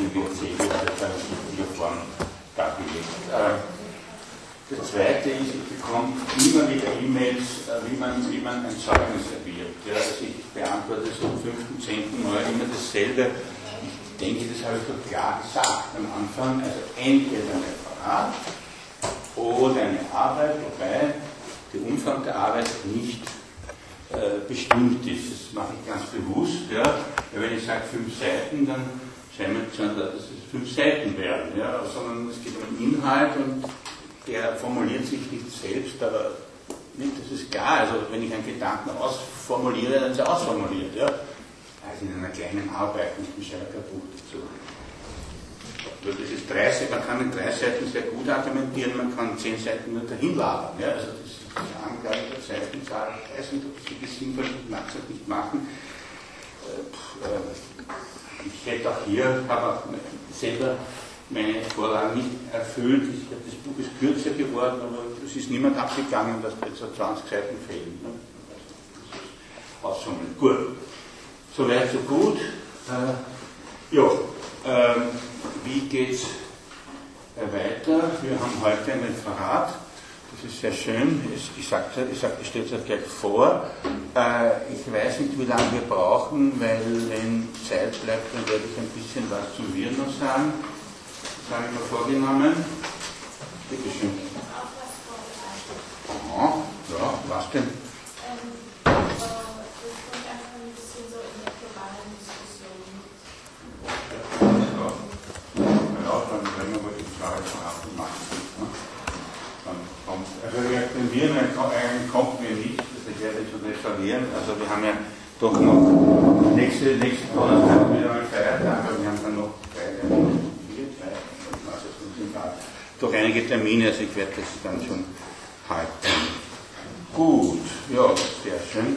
in WC in Form dargelegt. Das zweite ist, ich bekomme immer wieder E-Mails, äh, wie man, wie man ein Zeugnis erwirbt. Ja, also ich beantworte zum fünften, zehnten Mal immer dasselbe. Ich denke, das habe ich doch klar gesagt am Anfang. Also entweder ein Referat oder eine Arbeit, wobei der Umfang der Arbeit nicht äh, bestimmt ist. Das mache ich ganz bewusst. Ja. Wenn ich sage fünf Seiten, dann mir schon, dass es fünf Seiten werden, ja, sondern es geht um Inhalt und der formuliert sich nicht selbst, aber nicht, das ist klar. Also wenn ich einen Gedanken ausformuliere, dann ist er ausformuliert. Ja? Also in einer kleinen Arbeit, nicht ein stärker Buch dazu. Also das ist drei, man kann in drei Seiten sehr gut argumentieren, man kann zehn Seiten nur dahin labern. Ja? Also das ist die Angabe der Seitenzahl. Ich weiß nicht, ob das sinnvoll es nicht machen. Äh, äh, ich hätte auch hier, habe auch selber meine Vorlagen nicht erfüllt. Ich, das Buch ist kürzer geworden, aber es ist niemand abgegangen, dass da jetzt 20 Seiten fehlen. Ne? Aussummen. Gut. Soweit, so gut. Äh, ja, äh, wie geht es äh, weiter? Wir haben heute ein Referat. Das ist sehr schön. Ich sage ich sag, stelle es euch gleich vor. Äh, ich weiß nicht, wie lange wir brauchen, weil wenn Zeit bleibt, dann werde ich ein bisschen was zum Wir noch sagen. Das habe ich mir vorgenommen. Bitte schön. Ja, ja, was denn? Also reaktivieren kommt mir nicht, das werde ich nicht verlieren. Also wir haben ja doch noch nächste, nächste Donnerstag wieder einen Feiertag, aber wir haben dann noch Freitag durch einige Termine, also ich werde das dann schon halten. Gut, ja, sehr schön.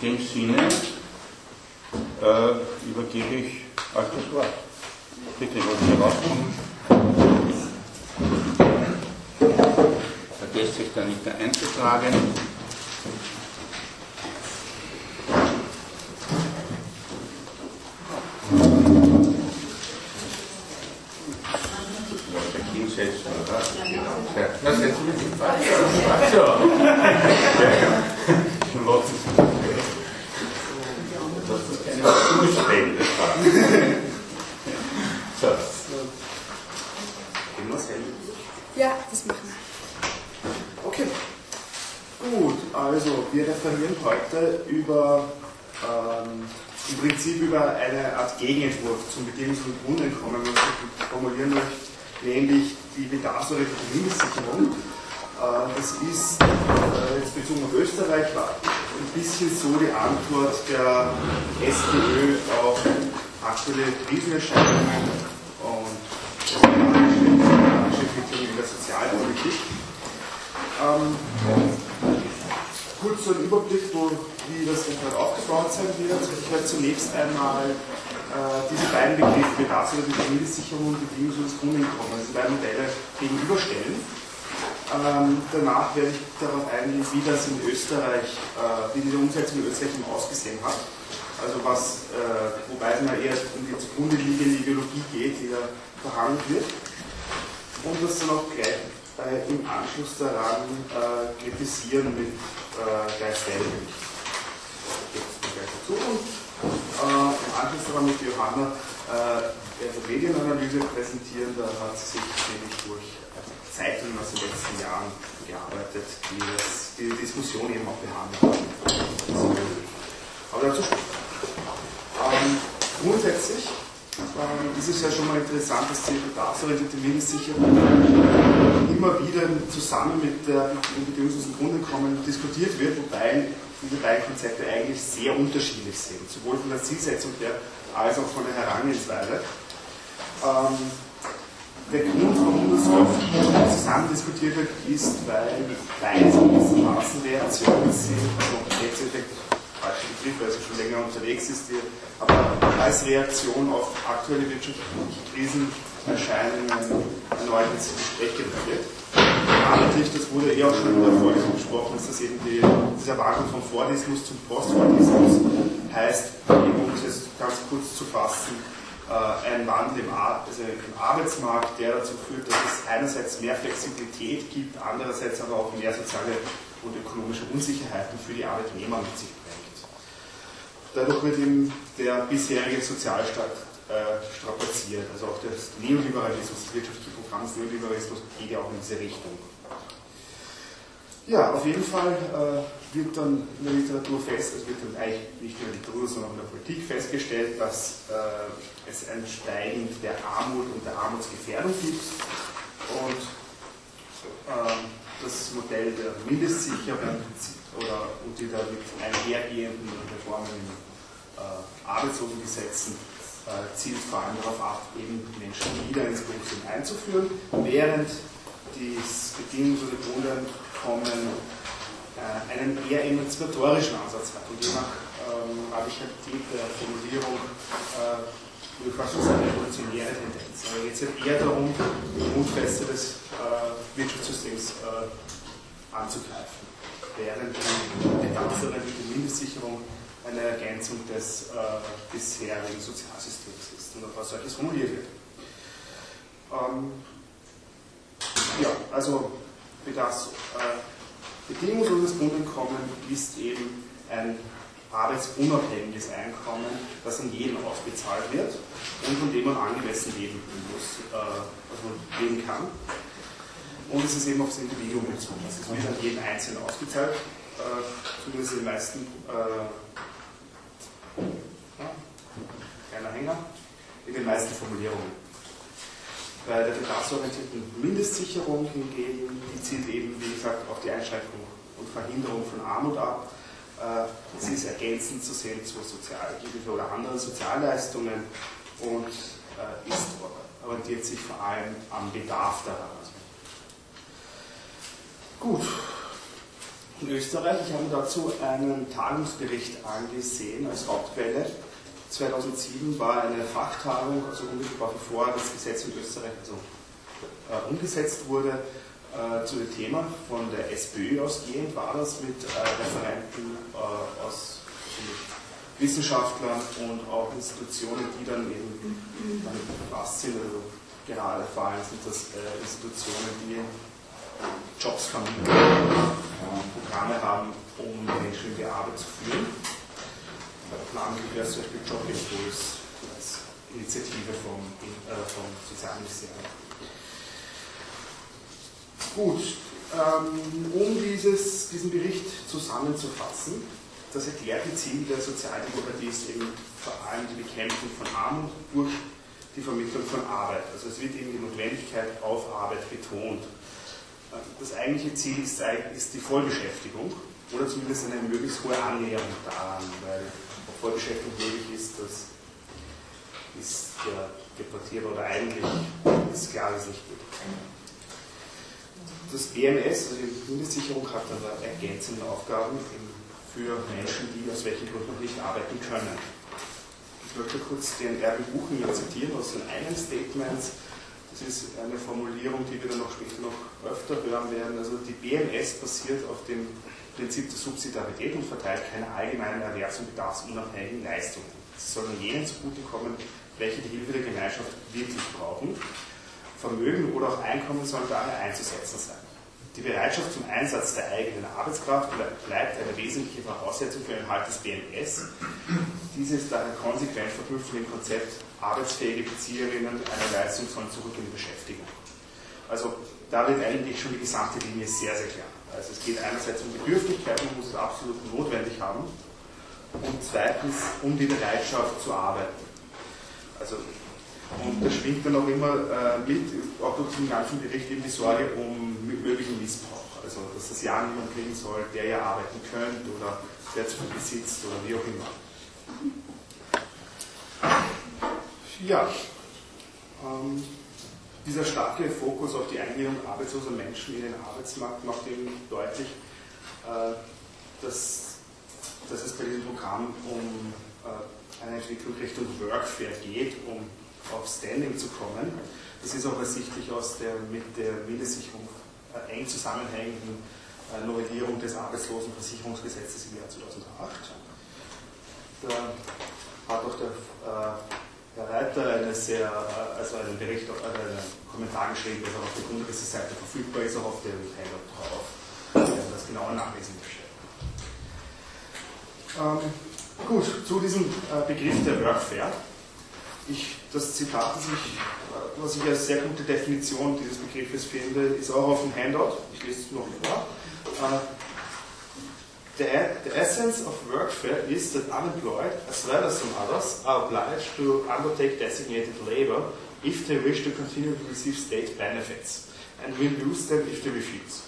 In dem Sinne äh, übergebe ich euch das Wort. Bitte, wollt ihr rauskommen? Vergesst sich da nicht einzutragen. hinsetzen, oder? Ja. Na, setzen Sie sich weiter. So. Schon lassen Sie Das ist keine Zuspende. So. Ja, das machen wir. Okay. Gut, also wir referieren heute über ähm, im Prinzip über eine Art Gegenentwurf zum Bedingungs- und Grundeinkommen, wenn man formulieren möchte, nämlich die bedarfsorientierte Mindestsicherung. Äh, das ist äh, jetzt bezogen auf Österreich ein bisschen so die Antwort der SPÖ auf aktuelle Krisenerscheinungen und Entwicklung in der Sozialpolitik. Ähm, kurz so ein Überblick, wo, wie das Referat aufgebaut sein wird. Ich werde zunächst einmal äh, diese beiden Begriffe, bedarfsorientierte Mindestsicherung und bedingungsloses Grundeinkommen, also beiden Modelle gegenüberstellen. Ähm, danach werde ich darauf eingehen, wie das in Österreich, äh, wie diese Umsetzung in Österreich ausgesehen hat. Also was, äh, wobei es mal eher um die zugrunde liegende Ideologie geht, die da verhandelt wird. Und das dann auch gleich äh, im Anschluss daran äh, kritisieren mit äh. Jetzt gleich. Und äh, im Anschluss daran mit Johanna äh, eine Medienanalyse präsentieren. Da hat sie sich nämlich durch Zeitungen aus den letzten Jahren gearbeitet, die das, die Diskussion eben auch behandelt haben. Aber dazu ähm, grundsätzlich ähm, ist es ja schon mal interessant, dass die bedarfsorientierte Mindestsicherung immer wieder zusammen mit der bedingungslosen Grundeinkommen diskutiert wird, wobei diese beiden Konzepte eigentlich sehr unterschiedlich sind, sowohl von der Zielsetzung her als auch von der Herangehensweise. Ähm, der Grund, warum das oft zusammen diskutiert wird, ist, weil beide so gewissermaßen Reaktionen sind, also Netzeffekt, falscher Begriff, weil sie schon länger unterwegs ist, die, aber als Reaktion auf aktuelle wirtschaftliche Krisen erscheinen erneut ins Gespräch gebracht wird. Namentlich, das wurde eh auch schon in der Vorlesung besprochen, ist das eben die, diese Erwartung vom Fordismus zum Postfordismus heißt, um es ganz kurz zu fassen, äh, ein Wandel im, Ar also im Arbeitsmarkt, der dazu führt, dass es einerseits mehr Flexibilität gibt, andererseits aber auch mehr soziale und ökonomische Unsicherheiten für die Arbeitnehmer mit sich. Dadurch wird eben der bisherige Sozialstaat äh, strapaziert. Also auch das Neoliberalismus, das wirtschaftliche Programm des Neoliberalismus geht ja auch in diese Richtung. Ja, auf jeden Fall äh, wird dann in der Literatur fest, es wird dann eigentlich nicht in der Literatur, sondern auch in der Politik festgestellt, dass äh, es ein Steigen der Armut und der Armutsgefährdung gibt und äh, das Modell der Mindestsicherung oder und die damit einhergehenden Reformen in äh, Arbeitslosengesetzen äh, zielt vor allem darauf ab, eben Menschen wieder ins Berufsleben einzuführen, während das bedingungslose kommen, äh, einen eher emanzipatorischen Ansatz hat. Und je nach ähm, Radikalität der Formulierung äh, würde fast sagen, revolutionäre Tendenz. Aber jetzt geht eher darum, die Grundfeste des äh, Wirtschaftssystems äh, anzugreifen. Während die bedarfsorientierte Mindestsicherung eine Ergänzung des äh, bisherigen Sozialsystems ist und auf was solches formuliert wird. Ähm, ja, also das äh, bedingungsloses Grundeinkommen ist eben ein arbeitsunabhängiges Einkommen, das an jeden ausbezahlt wird und von dem man angemessen leben muss, äh, also leben kann. Und es ist eben auf das Individuum bezogen. Also es wird an jeden Einzelnen ausgezahlt, äh, zumindest in den meisten, äh, kleiner Hänger, in den meisten Formulierungen. Bei der bedarfsorientierten Mindestsicherung hingegen, die zielt eben, wie gesagt, auf die Einschränkung und Verhinderung von Armut ab. Äh, sie ist ergänzend zu sehen zu Sozialhilfe oder anderen Sozialleistungen und äh, ist, orientiert sich vor allem am Bedarf daran. Gut. In Österreich, ich habe dazu einen Tagungsbericht angesehen als Hauptquelle 2007 war eine Fachtagung, also unmittelbar bevor das Gesetz in Österreich also, äh, umgesetzt wurde, äh, zu dem Thema von der SPÖ ausgehend, war das mit äh, Referenten äh, aus Wissenschaftlern und auch Institutionen, die dann eben damit befasst sind. Also gerade vor allem sind das äh, Institutionen, die Jobs vermitteln, Programme haben, um Menschen in die Arbeit zu führen namentlich wäre zum Beispiel Jobimpuls als Initiative vom, äh, vom Sozialministerium. Gut, ähm, um dieses, diesen Bericht zusammenzufassen, das erklärt die Ziel der Sozialdemokratie ist eben vor allem die Bekämpfung von Armut durch die Vermittlung von Arbeit. Also es wird eben die Notwendigkeit auf Arbeit betont. Das eigentliche Ziel ist, ist die Vollbeschäftigung oder zumindest eine möglichst hohe Annäherung daran, weil Vollbeschäftigung möglich ist, das ist der Deportierer oder eigentlich ist klar, dass nicht geht. Das BMS, also die Mindestsicherung, hat dann ergänzende Aufgaben für Menschen, die aus welchen Gründen noch nicht arbeiten können. Ich möchte kurz den Buchen hier zitieren aus den Eingangsstatements. Das ist eine Formulierung, die wir dann noch später noch öfter hören werden. Also die BMS basiert auf dem Prinzip der Subsidiarität und verteilt keine allgemeinen erwerbs- und bedarfsunabhängigen Leistungen. Sie sollen jenen zugutekommen, welche die Hilfe der Gemeinschaft wirklich brauchen. Vermögen oder auch Einkommen sollen daher einzusetzen sein. Die Bereitschaft zum Einsatz der eigenen Arbeitskraft bleibt eine wesentliche Voraussetzung für den Erhalt des BMS. Diese ist daher konsequent verknüpft mit dem Konzept, arbeitsfähige Bezieherinnen einer Leistung sollen zurück in die Beschäftigung. Also da wird eigentlich schon die gesamte Linie sehr, sehr klar. Also es geht einerseits um Bedürftigkeit, man muss es absolut notwendig haben, und zweitens um die Bereitschaft zu arbeiten. Also, und da schwingt dann auch immer äh, mit, auch durch den ganzen Bericht eben die Sorge um möglichen Missbrauch. Also dass das ja niemand kriegen soll, der ja arbeiten könnte oder der zu viel besitzt oder wie auch immer. Ja. Ähm, dieser starke Fokus auf die Eingliederung arbeitsloser Menschen in den Arbeitsmarkt macht eben deutlich, äh, dass, dass es bei diesem Programm um äh, eine Entwicklung Richtung Workfare geht, um auf Standing zu kommen. Das ist auch ersichtlich aus der mit der Mindestsicherung äh, eng zusammenhängenden Novellierung des Arbeitslosenversicherungsgesetzes im Jahr 2008. Da hat auch der Herr Reiter eine sehr, äh, also einen Bericht, einen Kommentar geschrieben, der auf der Grundrisse-Seite verfügbar ist, auch auf dem Handout drauf, wenn man das genauer nachlesen möchte. Ähm, gut, zu diesem äh, Begriff der Workfare. Ich, das Zitat, das ich, äh, was ich als sehr gute Definition dieses Begriffes finde, ist auch auf dem Handout. Ich lese es noch vor. Uh, the, the, essence of workfare is that unemployed, as well as some others, are obliged to undertake designated labor if they wish to continue to receive state benefits, and will lose them if they refuse.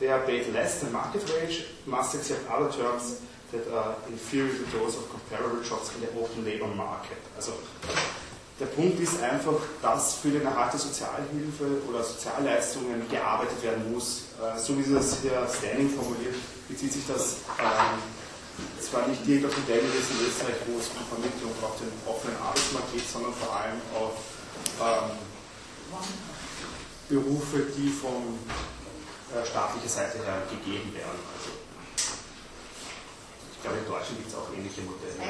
They are paid less than market wage, must accept other terms that are inferior to those of comparable jobs in the open labor market. Also Der Punkt ist einfach, dass für den Erhalt der Sozialhilfe oder Sozialleistungen gearbeitet werden muss. Äh, so wie das hier Standing formuliert, bezieht sich das ähm, zwar nicht direkt auf die Modellwesen in Österreich, wo es um Vermittlung auf den offenen Arbeitsmarkt geht, sondern vor allem auf ähm, Berufe, die von äh, staatlicher Seite her gegeben werden. Also, ich glaube, in Deutschland gibt es auch ähnliche Modelle.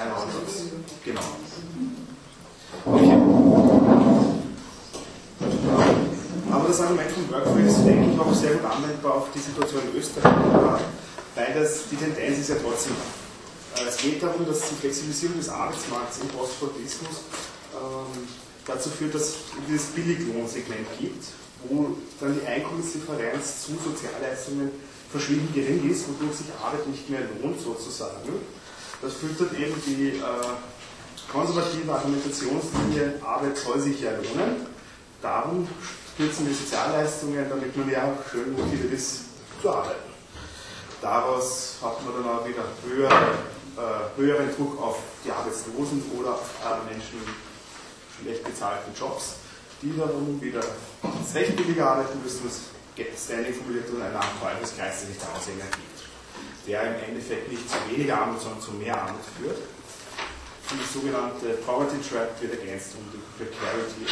Einordnungs. Genau. Okay. Aber das Argument von Workflow ist, denke ich, auch sehr gut anwendbar auf die Situation in Österreich, weil das, die Tendenz ist ja trotzdem äh, es geht darum, dass die Flexibilisierung des Arbeitsmarkts im Postfordismus ähm, dazu führt, dass es dieses Billiglohnsegment gibt, wo dann die Einkommensdifferenz zu Sozialleistungen verschwinden gering ist, wodurch sich Arbeit nicht mehr lohnt sozusagen. Das füttert eben die äh, konservative Argumentationslinie, Arbeit soll sich ja lohnen. Darum stürzen wir Sozialleistungen, damit man ja schön motiviert ist zu arbeiten. Daraus hat man dann auch wieder höhere, äh, höheren Druck auf die Arbeitslosen oder auf Menschen in schlecht bezahlten Jobs, die dann wieder recht billiger arbeiten müssen, Standing formuliert und einen Teufelskreis, der sich daraus ergibt, der im Endeffekt nicht zu weniger Armut, sondern zu mehr Armut führt. Und die sogenannte Poverty Trap wird ergänzt um die Precarity,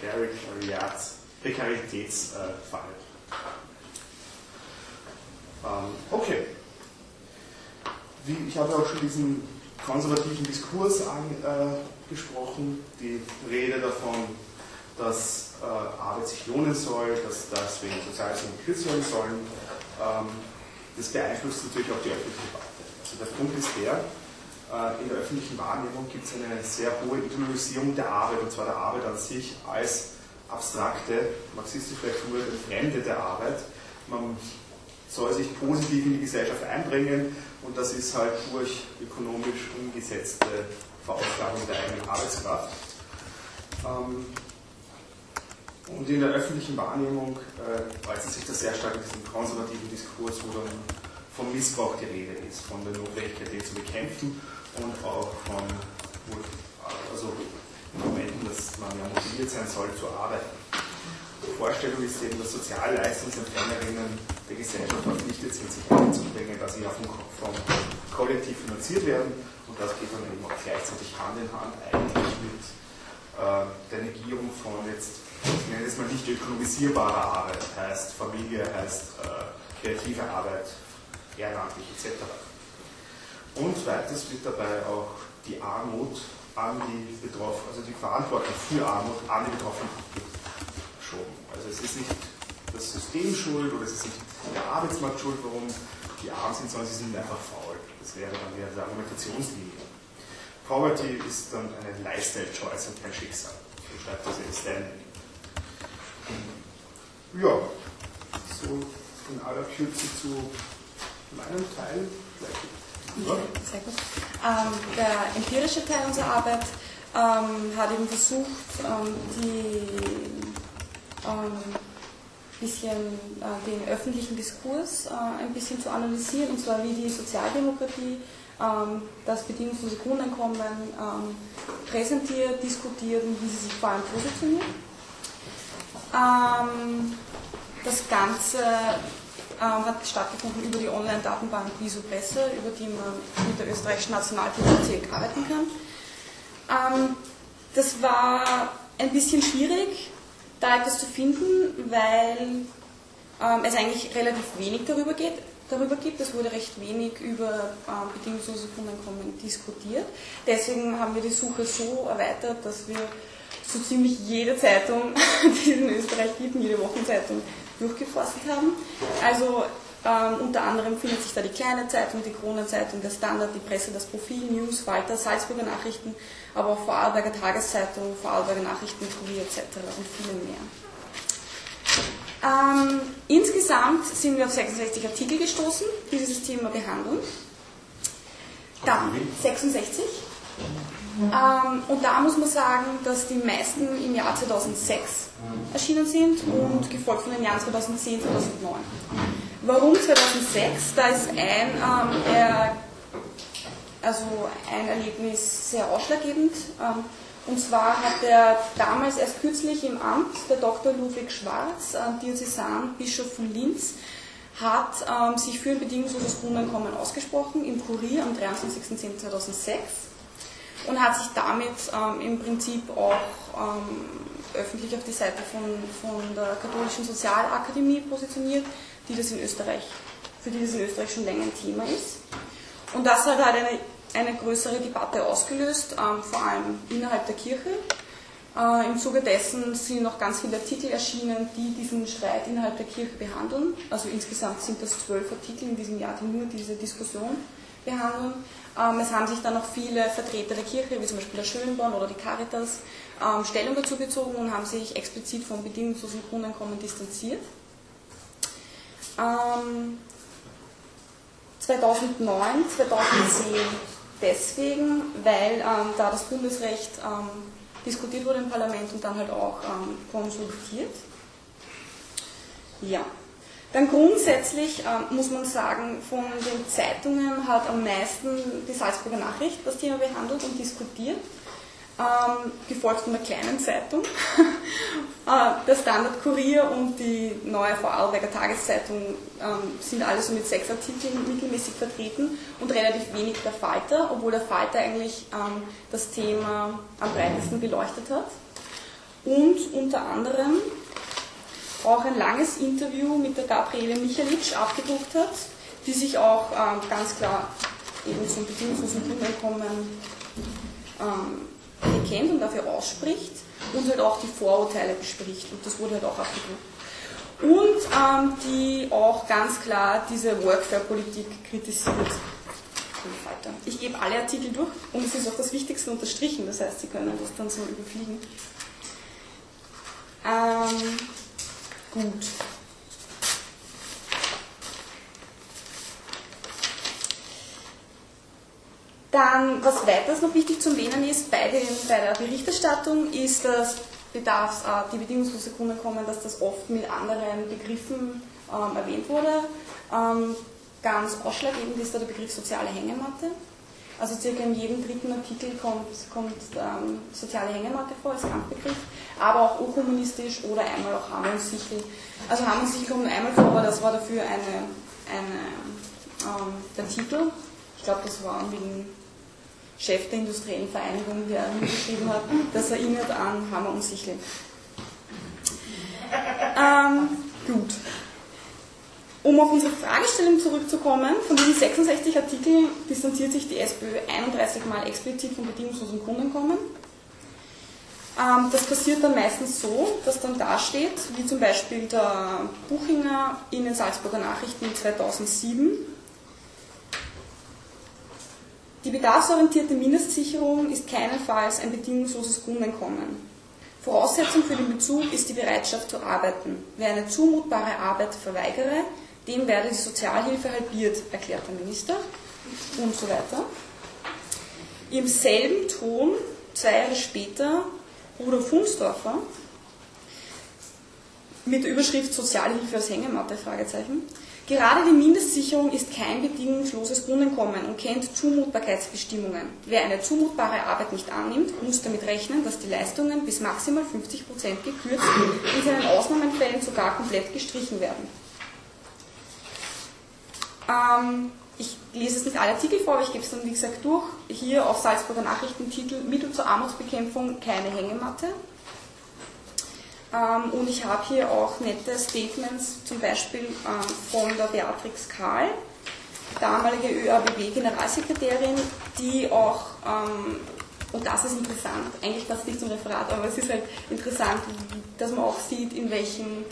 Precariats, Prekaritätsfall. Ähm, okay. Wie, ich habe auch schon diesen konservativen Diskurs angesprochen, äh, die Rede davon, dass äh, Arbeit sich lohnen soll, dass deswegen Sozialleistungen gekürzt werden sollen. Ähm, das beeinflusst natürlich auch die öffentliche Debatte. Also der Punkt ist der, äh, in der öffentlichen Wahrnehmung gibt es eine sehr hohe Ideologisierung der Arbeit, und zwar der Arbeit an sich als abstrakte, marxistisch vielleicht Fremde der Arbeit. Man soll sich positiv in die Gesellschaft einbringen und das ist halt durch ökonomisch umgesetzte Verausgabung der eigenen Arbeitskraft. Ähm, und in der öffentlichen Wahrnehmung äh, äußert sich das sehr stark in diesem konservativen Diskurs, wo dann vom Missbrauch die Rede ist, von der Notwendigkeit, den zu bekämpfen und auch von also Momenten, dass man ja motiviert sein soll zu arbeiten. Die Vorstellung ist eben, dass Sozialleistungsempfängerinnen der Gesellschaft verpflichtet sind, sich einzubringen, dass sie ja vom, vom Kollektiv finanziert werden und das geht dann eben auch gleichzeitig Hand in Hand eigentlich mit äh, der Negierung von jetzt ich nenne es mal nicht ökonomisierbare Arbeit, heißt Familie, heißt äh, kreative Arbeit, ehrenamtlich etc. Und weiters wird dabei auch die Armut an die Betroffenen, also die Verantwortung für Armut an die Betroffenen abgeschoben. Also es ist nicht das System schuld oder es ist nicht der Arbeitsmarkt schuld, warum die arm sind, sondern sie sind einfach faul. Das wäre dann wieder die Argumentationslinie. Poverty ist dann eine Lifestyle-Choice und kein Schicksal. So schreibt das Stanley. Ja, so in aller Kürze zu meinem Teil. Ja. Sehr gut. Ähm, der empirische Teil unserer Arbeit ähm, hat eben versucht, ähm, die ähm, bisschen äh, den öffentlichen Diskurs äh, ein bisschen zu analysieren, und zwar wie die Sozialdemokratie ähm, das bedingungslose Grundeinkommen ähm, präsentiert, diskutiert und wie sie sich vor allem positioniert. Ähm, das Ganze ähm, hat stattgefunden über die Online-Datenbank Viso Presse, über die man mit der österreichischen Nationalbibliothek arbeiten kann. Ähm, das war ein bisschen schwierig, da etwas zu finden, weil ähm, es eigentlich relativ wenig darüber geht. darüber gibt. Es wurde recht wenig über äh, bedingungsloses Grundeinkommen diskutiert. Deswegen haben wir die Suche so erweitert, dass wir so ziemlich jede Zeitung, die es in Österreich gibt, jede Wochenzeitung durchgeforstet haben. Also ähm, unter anderem findet sich da die Kleine Zeitung, die Kronenzeitung, der Standard, die Presse, das Profil, News, Falter, Salzburger Nachrichten, aber auch Vorarlberger Tageszeitung, Vorarlberger Nachrichten, Kurier etc. und viele mehr. Ähm, insgesamt sind wir auf 66 Artikel gestoßen, die dieses Thema behandeln. Da, 66. Ähm, und da muss man sagen, dass die meisten im Jahr 2006 erschienen sind und gefolgt von den Jahren 2010, 2009. Warum 2006? Da ist ein, ähm, er, also ein Erlebnis sehr ausschlaggebend. Ähm, und zwar hat er damals erst kürzlich im Amt, der Dr. Ludwig Schwarz, äh, Diözesan, Bischof von Linz, hat ähm, sich für ein bedingungsloses Grundeinkommen ausgesprochen im Kurier am 23.10.2006 und hat sich damit ähm, im Prinzip auch ähm, öffentlich auf die Seite von, von der Katholischen Sozialakademie positioniert, die das in Österreich, für die das in Österreich schon länger ein Thema ist. Und das hat halt eine, eine größere Debatte ausgelöst, ähm, vor allem innerhalb der Kirche. Äh, Im Zuge dessen sind noch ganz viele Artikel erschienen, die diesen Streit innerhalb der Kirche behandeln. Also insgesamt sind das zwölf Artikel in diesem Jahr, die nur diese Diskussion behandeln. Ähm, es haben sich dann noch viele Vertreter der Kirche, wie zum Beispiel der Schönborn oder die Caritas, ähm, Stellung dazu bezogen und haben sich explizit vom bedingungslosen Grundeinkommen distanziert. 2009, ähm, 2010 deswegen, weil da das Bundesrecht diskutiert wurde im Parlament und dann halt auch konsultiert. Ja. Dann grundsätzlich ähm, muss man sagen, von den Zeitungen hat am meisten die Salzburger Nachricht das Thema behandelt und diskutiert, ähm, gefolgt von der kleinen Zeitung. äh, der Standard Kurier und die neue Vorarlberger Tageszeitung ähm, sind alle so mit sechs Artikeln mittelmäßig vertreten und relativ wenig der Falter, obwohl der Falter eigentlich ähm, das Thema am breitesten beleuchtet hat. Und unter anderem auch ein langes Interview mit der Gabriele Michalic abgedruckt hat, die sich auch ähm, ganz klar eben zum bedingungslosen Grundeinkommen ähm, bekennt und dafür ausspricht und halt auch die Vorurteile bespricht und das wurde halt auch abgedruckt. Und ähm, die auch ganz klar diese Workfare-Politik kritisiert. Ich gebe alle Artikel durch und es ist auch das Wichtigste unterstrichen, das heißt, Sie können das dann so überfliegen. Ähm, Gut. Dann, was weiters noch wichtig zu erwähnen ist bei, den, bei der Berichterstattung, ist, dass Bedarfs, äh, die bedingungslose Grundeinkommen, dass das oft mit anderen Begriffen ähm, erwähnt wurde. Ähm, ganz ausschlaggebend ist da der Begriff soziale Hängematte. Also circa in jedem dritten Artikel kommt, kommt ähm, soziale Hängematte vor als Randbegriff, aber auch urkommunistisch oder einmal auch Hammer und Sichel. Also Hammer und Sichel kommt einmal vor, aber das war dafür eine, eine ähm, der Titel. Ich glaube, das war wegen Chef der industriellen Vereinigung, der geschrieben hat, das erinnert an Hammer und Sichel. Ähm, gut. Um auf unsere Fragestellung zurückzukommen, von diesen 66 Artikeln distanziert sich die SPÖ 31 Mal explizit vom bedingungslosen Grundeinkommen. Ähm, das passiert dann meistens so, dass dann da steht, wie zum Beispiel der Buchinger in den Salzburger Nachrichten 2007, die bedarfsorientierte Mindestsicherung ist keinesfalls ein bedingungsloses Grundeinkommen. Voraussetzung für den Bezug ist die Bereitschaft zu arbeiten. Wer eine zumutbare Arbeit verweigere, dem werde die Sozialhilfe halbiert, erklärt der Minister und so weiter. Im selben Ton, zwei Jahre später, Rudolf Hunsdorfer mit der Überschrift Sozialhilfe als Hängematte, Fragezeichen. Gerade die Mindestsicherung ist kein bedingungsloses Grundeinkommen und kennt Zumutbarkeitsbestimmungen. Wer eine zumutbare Arbeit nicht annimmt, muss damit rechnen, dass die Leistungen bis maximal 50% gekürzt, in seinen Ausnahmefällen sogar komplett gestrichen werden. Ähm, ich lese jetzt nicht alle Artikel vor, aber ich gebe es dann, wie gesagt, durch. Hier auf Salzburger Nachrichtentitel Mittel zur Armutsbekämpfung keine Hängematte. Ähm, und ich habe hier auch nette Statements, zum Beispiel ähm, von der Beatrix Kahl, damalige ÖABB-Generalsekretärin, die auch, ähm, und das ist interessant, eigentlich passt nicht zum Referat, aber es ist halt interessant, dass man auch sieht, in welchen,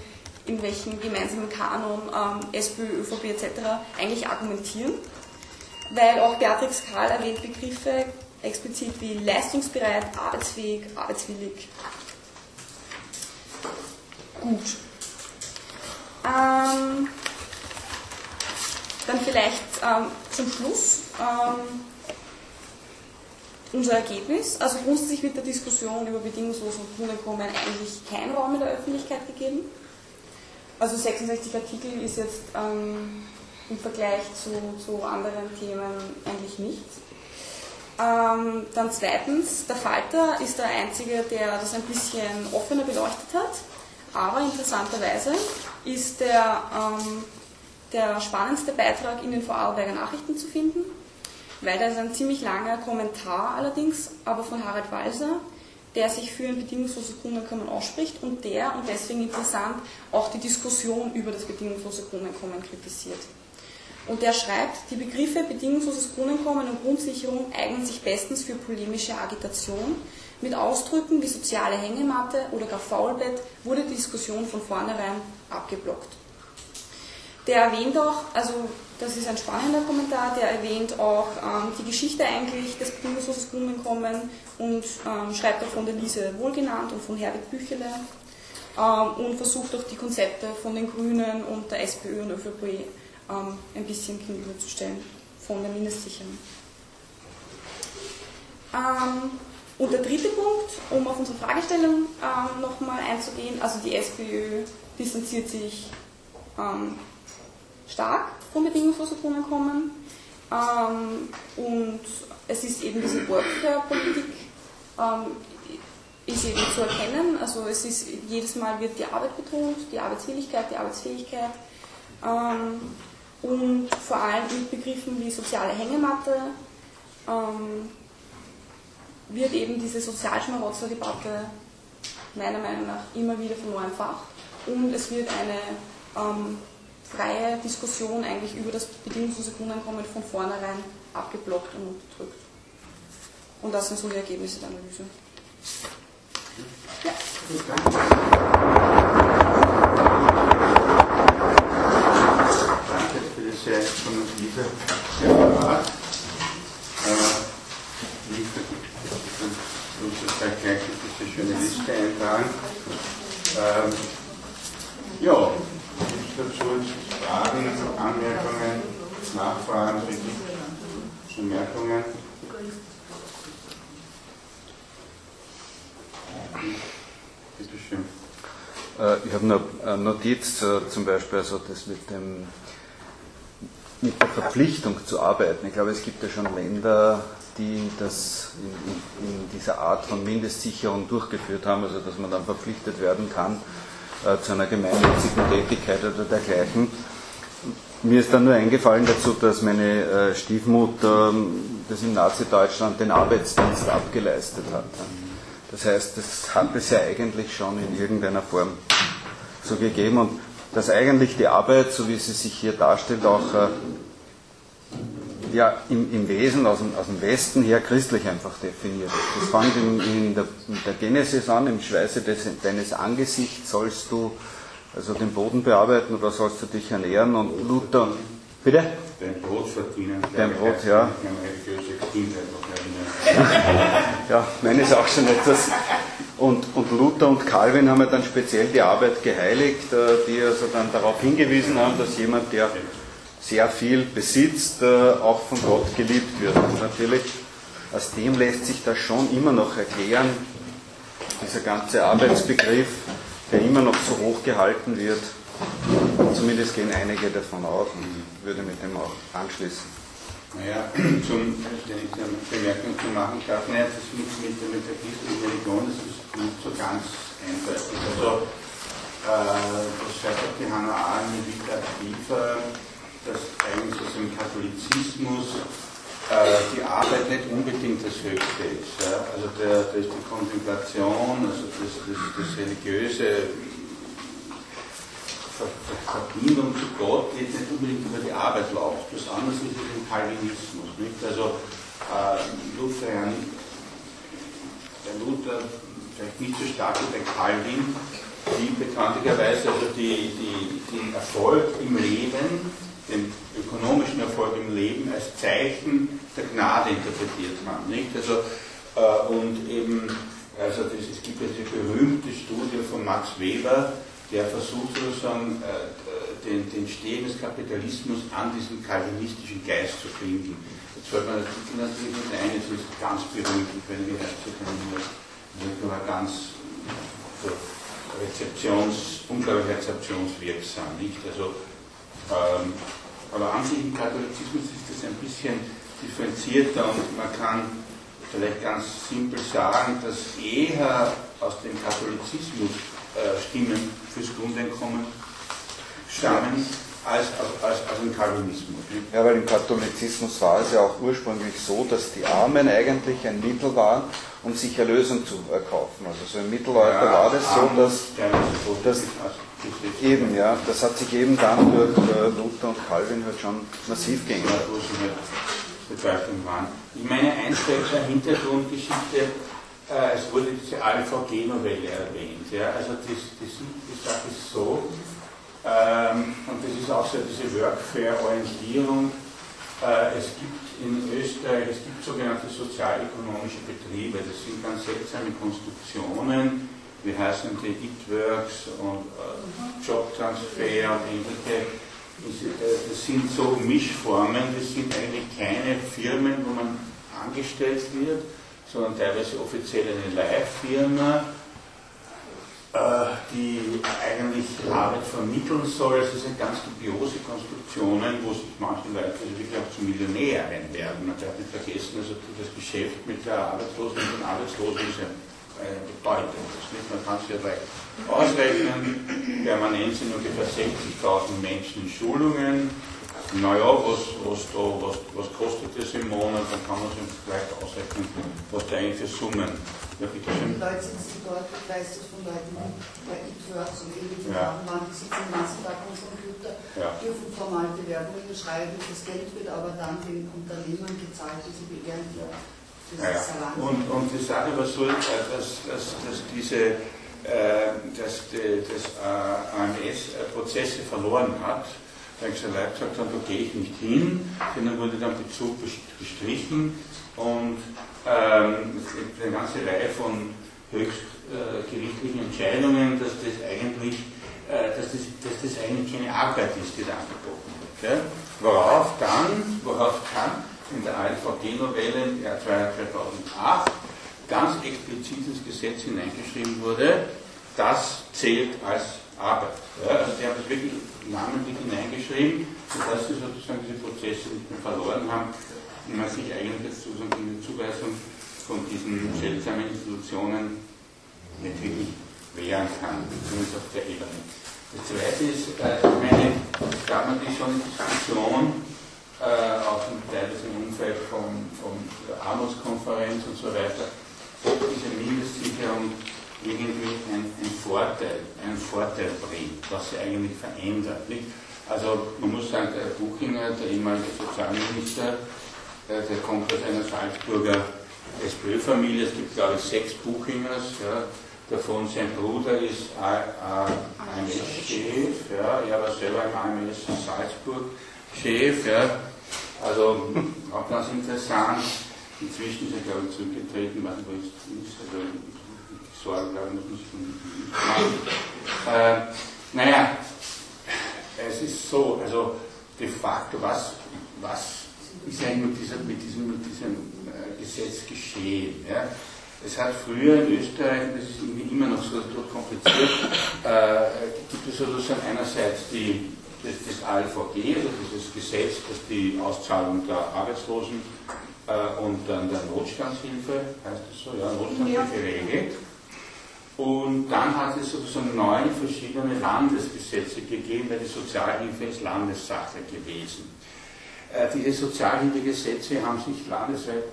in welchen gemeinsamen Kanon ähm, SPÖ, ÖVP etc. eigentlich argumentieren, weil auch Beatrix Kahl erwähnt Begriffe explizit wie leistungsbereit, arbeitsfähig, arbeitswillig. Gut. Ähm, dann vielleicht ähm, zum Schluss ähm, unser Ergebnis. Also grundsätzlich wird der Diskussion über bedingungsloses Grundeinkommen eigentlich kein Raum in der Öffentlichkeit gegeben. Also 66 Artikel ist jetzt ähm, im Vergleich zu, zu anderen Themen eigentlich nichts. Ähm, dann zweitens, der Falter ist der Einzige, der das ein bisschen offener beleuchtet hat. Aber interessanterweise ist der, ähm, der spannendste Beitrag in den Vorarlberger Nachrichten zu finden, weil da ist ein ziemlich langer Kommentar allerdings, aber von Harald Walser, der sich für ein bedingungsloses Grundeinkommen ausspricht und der, und deswegen interessant, auch die Diskussion über das bedingungslose Grundeinkommen kritisiert. Und er schreibt, die Begriffe bedingungsloses Grundeinkommen und Grundsicherung eignen sich bestens für polemische Agitation. Mit Ausdrücken wie soziale Hängematte oder gar Faulbett wurde die Diskussion von vornherein abgeblockt. Der erwähnt auch, also das ist ein spannender Kommentar, der erwähnt auch ähm, die Geschichte eigentlich des bedingungslosen Grundeinkommens und ähm, schreibt auch von der Lise Wohlgenannt und von Herbert Büchele ähm, und versucht auch die Konzepte von den Grünen und der SPÖ und ÖVP ähm, ein bisschen gegenüberzustellen von der Mindestsicherung. Ähm, und der dritte Punkt, um auf unsere Fragestellung ähm, nochmal einzugehen, also die SPÖ distanziert sich ähm, stark vom bedingungslosen Grundeinkommen ähm, und es ist eben diese Workfare-Politik ähm, ist eben zu erkennen, also es ist jedes Mal wird die Arbeit betont, die Arbeitswilligkeit, die Arbeitsfähigkeit. Ähm, und vor allem mit Begriffen wie soziale Hängematte ähm, wird eben diese Sozialschmarotzer-Debatte meiner Meinung nach immer wieder von neuem entfacht und es wird eine ähm, freie Diskussion eigentlich über das bedingungslose Grundeinkommen von vornherein abgeblockt und unterdrückt. Und das sind so die Ergebnisse der Analyse. Ja. sehr informative Referat. Äh, ich muss jetzt gleich, diese schöne Liste eintragen. Ähm, ja, gibt dazu Fragen, Anmerkungen, Nachfragen, Bemerkungen? Bitte schön. Äh, ich habe noch eine Notiz, äh, zum Beispiel also das mit dem mit der Verpflichtung zu arbeiten. Ich glaube, es gibt ja schon Länder, die das in, in, in dieser Art von Mindestsicherung durchgeführt haben, also dass man dann verpflichtet werden kann äh, zu einer gemeinnützigen Tätigkeit oder dergleichen. Mir ist dann nur eingefallen dazu, dass meine äh, Stiefmutter ähm, das in Nazi-Deutschland den Arbeitsdienst abgeleistet hat. Das heißt, das hat es ja eigentlich schon in irgendeiner Form so gegeben und dass eigentlich die Arbeit, so wie sie sich hier darstellt, auch äh, ja, im, im Wesen aus dem, aus dem, Westen her christlich einfach definiert ist. Das fängt in, in, der, in der, Genesis an, im Schweiße des, deines Angesichts sollst du also den Boden bearbeiten oder sollst du dich ernähren und Luther. Bitte? Dein Brot verdienen. Dein Brot, ja. ja, meine ist auch schon etwas. Und, und, Luther und Calvin haben ja dann speziell die Arbeit geheiligt, äh, die also dann darauf hingewiesen haben, dass jemand, der sehr viel besitzt, äh, auch von Gott geliebt wird. Und natürlich, aus dem lässt sich das schon immer noch erklären, dieser ganze Arbeitsbegriff, der immer noch so hoch gehalten wird. Zumindest gehen einige davon aus und würde mit dem auch anschließen. Naja, zum, wenn ich eine Bemerkung zu machen darf, nein, das ist mit, mit, der christlichen Religion, das ist nicht so ganz eindeutig. Also, äh, das schreibt auch die Hannah Arendt mit Vita Aktiva, dass eigentlich aus dem Katholizismus äh, die Arbeit nicht unbedingt das Höchste ist. Ja? Also der, das die Kontemplation, also das, das, das religiöse Verbindung zu Gott geht nicht unbedingt über die Arbeit läuft. Was anderes ist es im Calvinismus. Nicht? Also äh, Luther, der Luther vielleicht nicht so stark wie der Calvin, die bekanntlicherweise also die, die, den Erfolg im Leben den ökonomischen Erfolg im Leben als Zeichen der Gnade interpretiert haben. Nicht? Also, äh, und eben, also das, es gibt ja diese berühmte Studie von Max Weber, der versucht sozusagen äh, den, den Stehen des Kapitalismus an diesem kalvinistischen Geist zu finden. Jetzt fällt man natürlich nicht ein, es ist ganz berühmt, ich kennen, das war ganz so, rezeptions, unglaublich rezeptionswirksam. Nicht? Also ähm, aber an sich im Katholizismus ist das ein bisschen differenzierter und man kann vielleicht ganz simpel sagen, dass eher aus dem Katholizismus äh, Stimmen fürs Grundeinkommen stammen als, als, als im Calvinismus. Ja, weil im Katholizismus war es ja auch ursprünglich so, dass die Armen eigentlich ein Mittel waren, um sich Erlösung zu erkaufen. Also so im Mittelalter ja, war das so, dass, dass eben, ja, das hat sich eben dann durch äh, Luther und Calvin halt schon massiv geändert. Ich meine, eins der Hintergrundgeschichte, äh, es wurde diese ALVG-Novelle erwähnt. Ja, also das, das, die Sache ist so, ähm, und das ist auch so diese Workfare-Orientierung. Äh, es gibt in Österreich, es gibt sogenannte sozialökonomische Betriebe, das sind ganz seltsame Konstruktionen, wie heißen die Hitworks und äh, Jobtransfer und ähnliche. Äh, das sind so Mischformen, das sind eigentlich keine Firmen, wo man angestellt wird, sondern teilweise offiziell eine Leihfirma äh, die eigentlich Arbeit vermitteln soll. Also es sind ganz dubiose Konstruktionen, wo manche Leute also wirklich auch zu Millionären werden. Man darf nicht vergessen, also das Geschäft mit der Arbeitslosen und den Arbeitslosen ist ja äh, bedeutendes. Man kann es ja gleich ausrechnen. Permanent sind ungefähr 60.000 Menschen in Schulungen. Naja, was, was, da, was, was kostet das im Monat? Dann kann man sich vielleicht ausrechnen, was da eigentlich für Summen ja, bitte schön. Die Leute sitzen dort, ich weiß das von Leuten, die bei eTworks und ähnlichen ja. Sachen waren, die sitzen den ganzen Tag am Computer, ja. dürfen formal Bewerbungen schreiben, das Geld wird aber dann den Unternehmern gezahlt, die sie beehren. Ja. Ja, und, und die Sache war so, dass, dass, dass diese äh, dass die, das AMS Prozesse verloren hat, diese Leute gesagt haben, da gehe ich nicht hin, dann wurde dann Bezug gestrichen und ähm, eine ganze Reihe von höchstgerichtlichen äh, Entscheidungen, dass das eigentlich, äh, dass, das, dass das eigentlich keine Arbeit ist, die da angeboten wird. Ja? Worauf dann, worauf dann in der ALVG-Novelle im Jahr 2008 ganz explizit ins Gesetz hineingeschrieben wurde, das zählt als Arbeit. Ja? Also die haben das wirklich namentlich hineingeschrieben, sodass sie sozusagen diese Prozesse nicht mehr verloren haben, wie man sich eigentlich sozusagen in der Zuweisung von diesen seltsamen Institutionen nicht wirklich wehren kann, zumindest auf der Ebene. Das zweite ist, äh, ich meine, es gab natürlich schon eine Diskussion, äh, auch teilweise im Umfeld von, von der Armutskonferenz und so weiter, diese Mindestsicherung irgendwie ein, ein Vorteil, einen Vorteil bringt, was sie eigentlich verändert. Nicht? Also man muss sagen, der Buchinger, der ehemalige Sozialminister, der kommt aus einer Salzburger SPÖ-Familie. Es gibt, glaube ich, sechs Buchingers. Ja. Davon sein Bruder ist AMS-Chef. Ja. Er war selber im AMS Salzburg Chef. Ja. Also auch ganz interessant. Inzwischen ist er, glaube ich, zurückgetreten, ist. Also, ich sorge, glaube ich, muss ich machen. Äh, naja, es ist so, also de facto, was, was ist eigentlich mit, dieser, mit diesem, mit diesem äh, Gesetz geschehen. Ja? Es hat früher in Österreich, das ist immer noch so kompliziert, äh, gibt es sozusagen einerseits die, das, das ALVG, also dieses Gesetz, das die Auszahlung der Arbeitslosen äh, und dann der Notstandshilfe, heißt das so, ja, Notstandshilfe regelt. Und dann hat es sozusagen neun verschiedene Landesgesetze gegeben, weil die Sozialhilfe ist Landessache gewesen. äh, diese Sozialhilfegesetze haben sich landesweit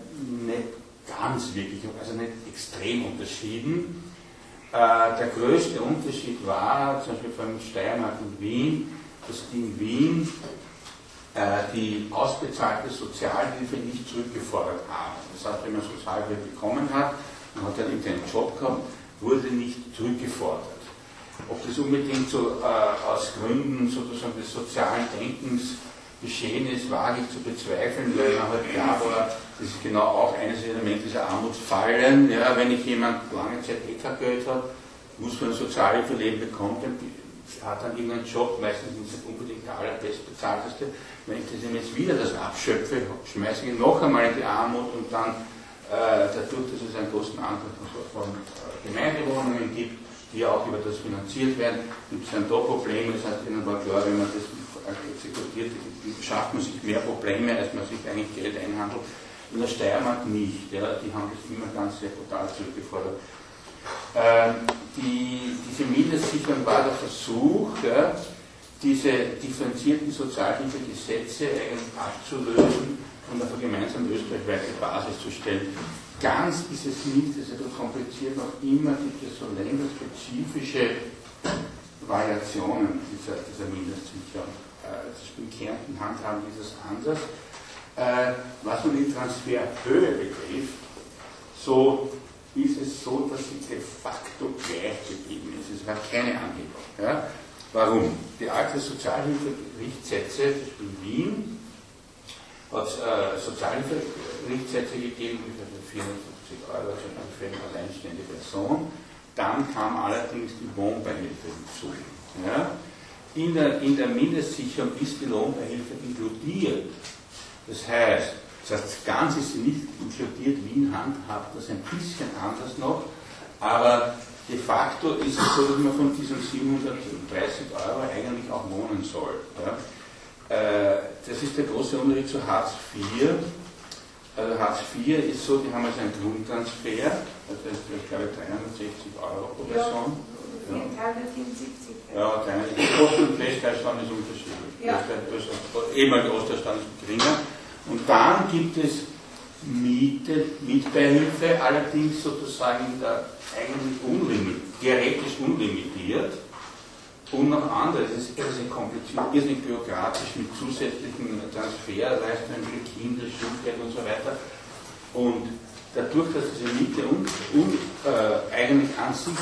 nicht ganz wirklich, also nicht extrem unterschieden. Äh, der größte Unterschied war, zum Beispiel von Steiermark und Wien, dass in Wien äh, die ausbezahlte Sozialhilfe nicht zurückgefordert haben. Das heißt, wenn man Sozialhilfe bekommen hat und hat dann einen Job gehabt, wurde nicht zurückgefordert. Ob das unbedingt so äh, aus Gründen sozusagen des sozialen Denkens geschehen ist, wage ich zu bezweifeln, weil man halt klar war, das ist genau auch eines Elemente dieser Armutsfallen. Ja, wenn ich jemand lange Zeit eh kein Geld hat, muss man Sozialhilfe leben bekommt, dann hat dann irgendeinen Job, meistens nicht unbedingt der allerbestbezahlteste. Wenn ich das jetzt wieder das abschöpfe, schmeiße ich ihn noch einmal in die Armut und dann äh, dadurch, dass es einen großen Anteil von, äh, Gemeindewohnungen gibt, die auch über das finanziert werden, gibt es dann da Probleme. Das heißt, ihnen war klar, wenn man das exekutiert, schafft man sich mehr Probleme, als man sich eigentlich Geld einhandelt. In der Steiermark nicht. Ja, die haben das immer ganz sehr brutal zurückgefordert. Ähm, die, diese Mindestsicherung war der Versuch, ja, diese differenzierten Sozialhilfegesetze eigentlich abzulösen und auf eine gemeinsame österreichweite Basis zu stellen. Ganz ist es nicht, es ist etwas kompliziert, noch immer gibt es so länderspezifische Variationen dieser, dieser Mindestsicherung. Äh, das in Kärnten handhaben dieses anders. Äh, was nun die Transferhöhe betrifft, so ist es so, dass sie de facto gleich geblieben ist. Es hat keine Anhebung. Ja? Warum? Die alte Sozialhilferichtsätze in Wien hat es äh, Sozialhilferichtsätze gegeben, ungefähr 450 Euro für eine alleinstehende Person. Dann kam allerdings die Wohnbeihilfe hinzu. Ja? In, der, in der Mindestsicherung ist die Lohnbeihilfe inkludiert. Das heißt, das Ganze ist nicht inkludiert, Wien handhabt das ein bisschen anders noch, aber de facto ist es so, dass man von diesen 730 Euro eigentlich auch wohnen soll. Ja? Äh, das ist der große Unterschied zu Hartz IV. Also Hartz IV ist so, die haben also einen Grundtransfer, das ist, ich glaube, 360 Euro pro Person. Ja, 374. Ja, die Kosten- und ist unterschiedlich. Ja. Ehemalige Ostdeutschland ist geringer. Und dann gibt es Miete, Mietbeihilfe, allerdings sozusagen der eigentlich unlimitiert, theoretisch unlimitiert. Und noch andere, das ist irrsinnig kompliziert, irrsinnig bürokratisch mit zusätzlichen Transferleistungen für Kinder, Schulgeld und so weiter. Und dadurch, dass diese Miete un, un, äh, eigentlich an sich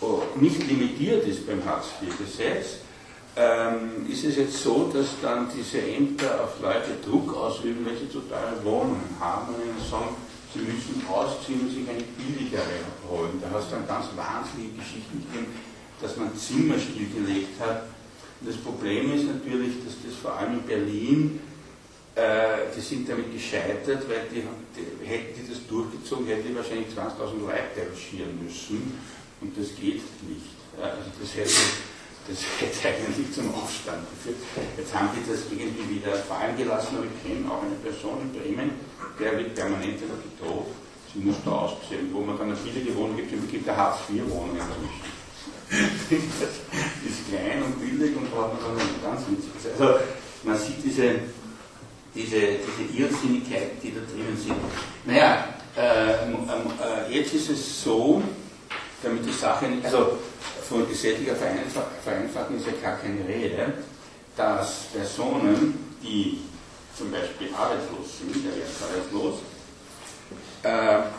oh, nicht limitiert ist beim Hartz-IV-Gesetz, ähm, ist es jetzt so, dass dann diese Ämter auf Leute Druck ausüben, wenn sie total Wohnungen haben und ihnen sagen, sie müssen ausziehen und sich eine billigere holen. Da hast du dann ganz wahnsinnige Geschichten gegeben, dass man Zimmer stillgelegt hat. Und das Problem ist natürlich, dass das vor allem in Berlin, äh, die sind damit gescheitert, weil die, die, hätten die das durchgezogen, hätten die wahrscheinlich 20.000 Leute recherchieren müssen. Und das geht nicht. Also das hätte das hätte eigentlich zum Aufstand geführt. Jetzt haben die das irgendwie wieder fallen gelassen, aber ich kenne auch eine Person in Bremen, der wird permanent gedroht. Sie muss da aussehen, wo man dann eine billige Wohnung gibt, und gibt eine Hartz-IV-Wohnung. ist klein und billig und braucht man dann ganz witzig. Also man sieht diese, diese, diese Irrsinnigkeiten, die da drinnen sind. Naja, äh, äh, jetzt ist es so, damit die Sache nicht, also von gesetzlicher Vereinfachung ist ja gar keine Rede, dass Personen, die zum Beispiel arbeitslos sind, der ist arbeitslos, äh,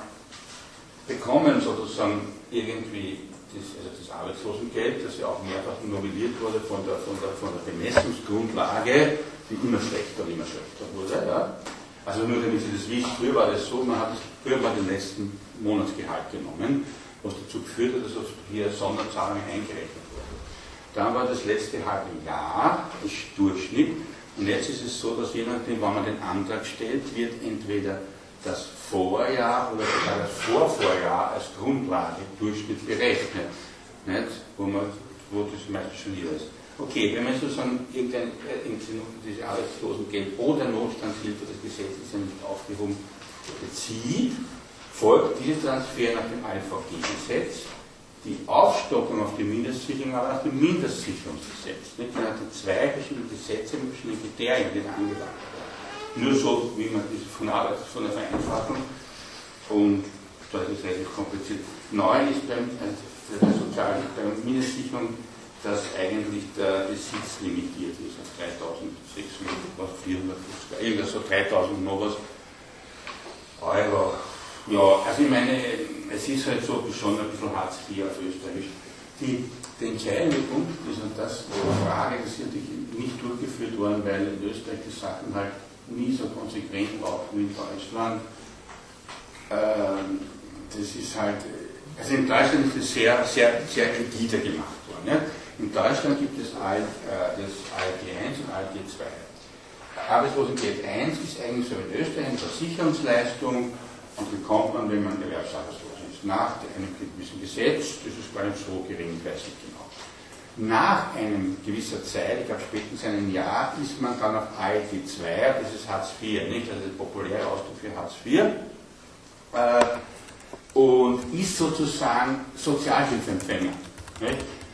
bekommen sozusagen irgendwie das, also das Arbeitslosengeld, das ja auch mehrfach novelliert wurde von der, von der, von der Bemessungsgrundlage, die immer schlechter und immer schlechter wurde. Ja. Also nur damit Sie das wissen, früher war das so, man hat früher mal den letzten Monatsgehalt genommen was dazu geführt hat, dass hier Sonderzahlungen eingerechnet wurden. Dann war das letzte halbe Jahr das Durchschnitt und jetzt ist es so, dass je nachdem, wann man den Antrag stellt, wird entweder das Vorjahr oder sogar das Vorvorjahr als Grundlage Durchschnitt berechnet, nicht? Wo, man, wo das meistens schon hier ist. Okay, wenn man sozusagen irgendein, äh, diese Arbeitslosengeld oder Notstandshilfe, das Gesetz ist ja nicht aufgehoben, bezieht, folgt dieser Transfer nach dem AVG-Gesetz. die Aufstockung auf die Mindestsicherung, aber nach dem Mindestsicherungsgesetz. Nicht? Man hatte zwei verschiedene Gesetze mit verschiedenen Kriterien, die da angedacht werden. Nur so, wie man das von, Arbeit, von der Vereinfachung und da ist relativ kompliziert. Neu ist beim, äh, der sozialen Mindestsicherung, dass eigentlich der Besitz limitiert ist auf 3600, was 450, irgendwas so 3000 noch was Euro. Ja, also ich meine, es ist halt so schon ein bisschen Hartz IV auf Österreich. Die, der entscheidende Punkt ist, und das die Frage, das ist natürlich nicht durchgeführt worden, weil in Österreich die Sachen halt nie so konsequent laufen wie in Deutschland. Ähm, das ist halt, also in Deutschland ist es sehr, sehr, sehr rigide gemacht worden. Ja? In Deutschland gibt es AL, äh, das ALG 1 und ALG 2. Arbeitslosengeld 1 ist eigentlich so in Österreich eine Versicherungsleistung, und bekommt man, wenn man erwerbsarbeitslos ist, nach einem gewissen Gesetz, das ist gar nicht so gering, weiß ich genau. Nach einem gewisser Zeit, ich glaube spätestens einem Jahr, ist man dann auf ALG 2, das ist Hartz IV, nicht? Also der populäre Ausdruck für Hartz IV. Äh, und ist sozusagen Sozialhilfeempfänger.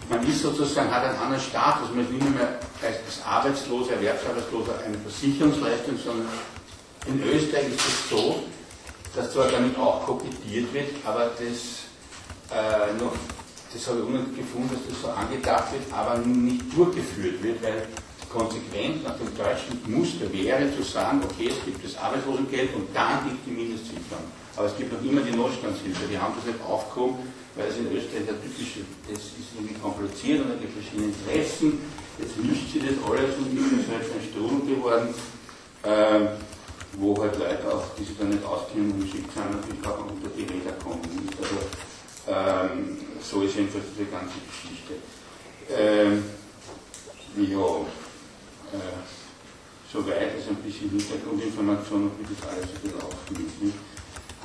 Man ist sozusagen, hat einen anderen Status, man ist nicht mehr als Arbeitsloser, Erwerbsarbeitsloser eine Versicherungsleistung, sondern in Österreich ist es so, dass zwar damit auch kokettiert wird, aber das, äh, noch, das habe ich unnötig gefunden, dass das so angedacht wird, aber nicht durchgeführt wird, weil konsequent nach dem deutschen Muster wäre zu sagen, okay, es gibt das Arbeitslosengeld und dann liegt die Mindestsicherung. Aber es gibt noch immer die Notstandshilfe, die haben das nicht aufgehoben, weil es in Österreich der typische, das ist irgendwie kompliziert und hat die verschiedenen Interessen, jetzt mischt sie das alles und ist halt ein Strom geworden. Ähm, wo halt Leute auch, die sich dann nicht auskennen und geschickt sind, natürlich auch unter die Räder kommen. Also, ähm, so ist jedenfalls diese ganze Geschichte. Ähm, ja, äh, soweit ist ein bisschen Hintergrundinformation, wie das alles so gelaufen ist. Nicht?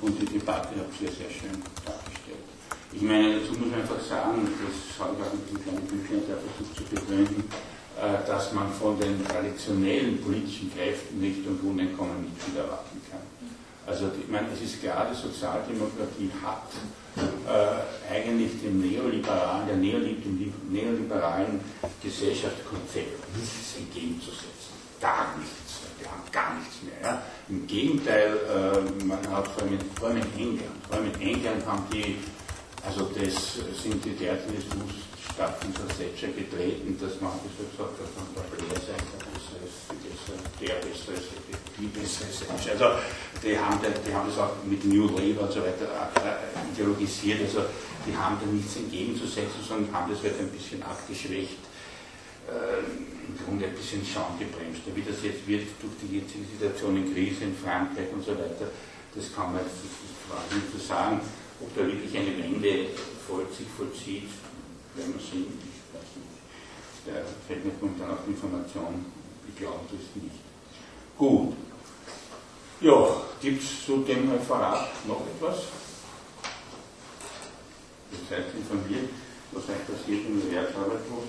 Und die Debatte habe ich sehr, sehr schön dargestellt. Ich meine, dazu muss man einfach sagen, das habe ich auch mit dem kleinen Büchlein versucht zu begründen, äh, dass man von den traditionellen politischen Kräften nicht und Uneinkommen nicht wieder erwarten kann. Also ich meine, es ist klar, die Sozialdemokratie hat äh, eigentlich dem neoliberalen, der neoliberalen, Gesellschaftskonzept nichts entgegenzusetzen. Gar nichts. Wir haben gar nichts mehr. Ja. Im Gegenteil, äh, man hat vor allem, vor allem in England, vor allem in England haben die, also das sind die derartigen Stadt unter Thatcher getreten, dass man gesagt dass man der Blair sein kann, der besser ist, die bessere Thatcher. Also die haben, die haben das auch mit New Labour und so weiter ideologisiert, also die haben da nichts entgegenzusetzen, sondern haben das halt ein bisschen abgeschwächt. Im Grunde ein bisschen Schaum gebremst. Wie das jetzt wird durch die jetzige Situation in Krise in Frankreich und so weiter, das kann man jetzt nicht sagen, ob da wirklich eine Wende sich vollzieht, werden wir sehen, ich weiß nicht. Da fällt mir momentan auch Information, ich glaube das nicht. Gut. Ja, gibt es zu dem Referat noch etwas? Ihr seid informiert, was euch passiert, wenn ihr Erwerbsarbeit macht.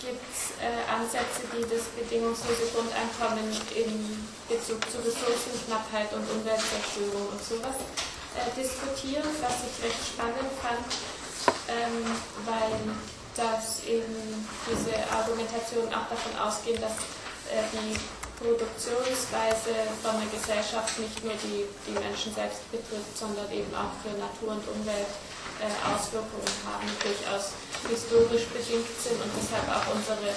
gibt es äh, Ansätze, die das bedingungslose Grundeinkommen in Bezug zu Ressourcenknappheit und Umweltzerstörung und sowas äh, diskutieren, was ich recht spannend fand, ähm, weil das eben diese Argumentation auch davon ausgeht, dass äh, die Produktionsweise von der Gesellschaft nicht nur die, die Menschen selbst betrifft, sondern eben auch für Natur und Umwelt äh, Auswirkungen haben, durchaus historisch bedingt sind und deshalb auch unsere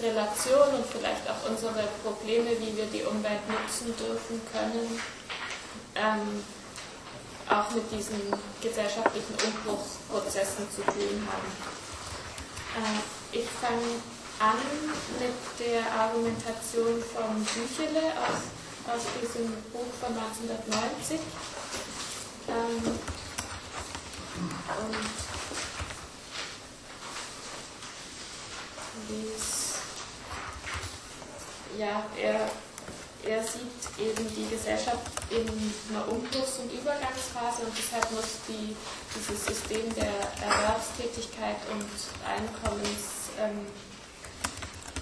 Relation und vielleicht auch unsere Probleme, wie wir die Umwelt nutzen dürfen können, ähm, auch mit diesen gesellschaftlichen Umbruchsprozessen zu tun haben. Äh, ich fange an mit der Argumentation von Büchele aus, aus diesem Buch von 1990. Ähm, und dies, ja, er, er sieht eben die Gesellschaft in einer Umbruchs- und Übergangsphase und deshalb muss die, dieses System der Erwerbstätigkeit und Einkommens ähm,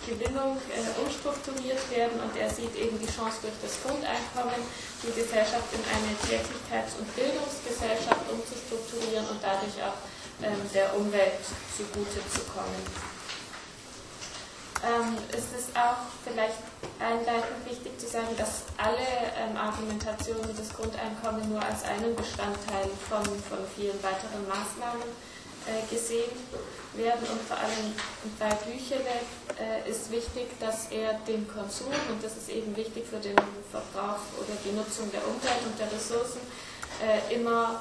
äh, umstrukturiert werden und er sieht eben die Chance durch das Grundeinkommen, die Gesellschaft in eine Tätigkeits- und Bildungsgesellschaft umzustrukturieren und dadurch auch ähm, der Umwelt zugute zu kommen. Ähm, es ist auch vielleicht einleitend wichtig zu sagen, dass alle ähm, Argumentationen des Grundeinkommens nur als einen Bestandteil von, von vielen weiteren Maßnahmen äh, gesehen werden. Und vor allem bei Büchele äh, ist wichtig, dass er den Konsum, und das ist eben wichtig für den Verbrauch oder die Nutzung der Umwelt und der Ressourcen, äh, immer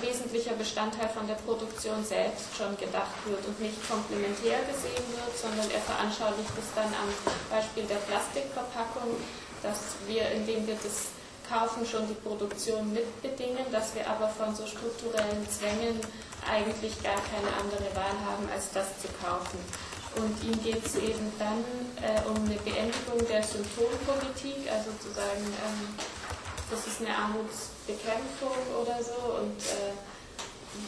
wesentlicher Bestandteil von der Produktion selbst schon gedacht wird und nicht komplementär gesehen wird, sondern er veranschaulicht es dann am Beispiel der Plastikverpackung, dass wir, indem wir das kaufen, schon die Produktion mitbedingen, dass wir aber von so strukturellen Zwängen eigentlich gar keine andere Wahl haben, als das zu kaufen. Und ihm geht es eben dann äh, um eine Beendigung der Symptompolitik, also zu sagen, ähm, das ist eine Armutsbekämpfung oder so. Und äh,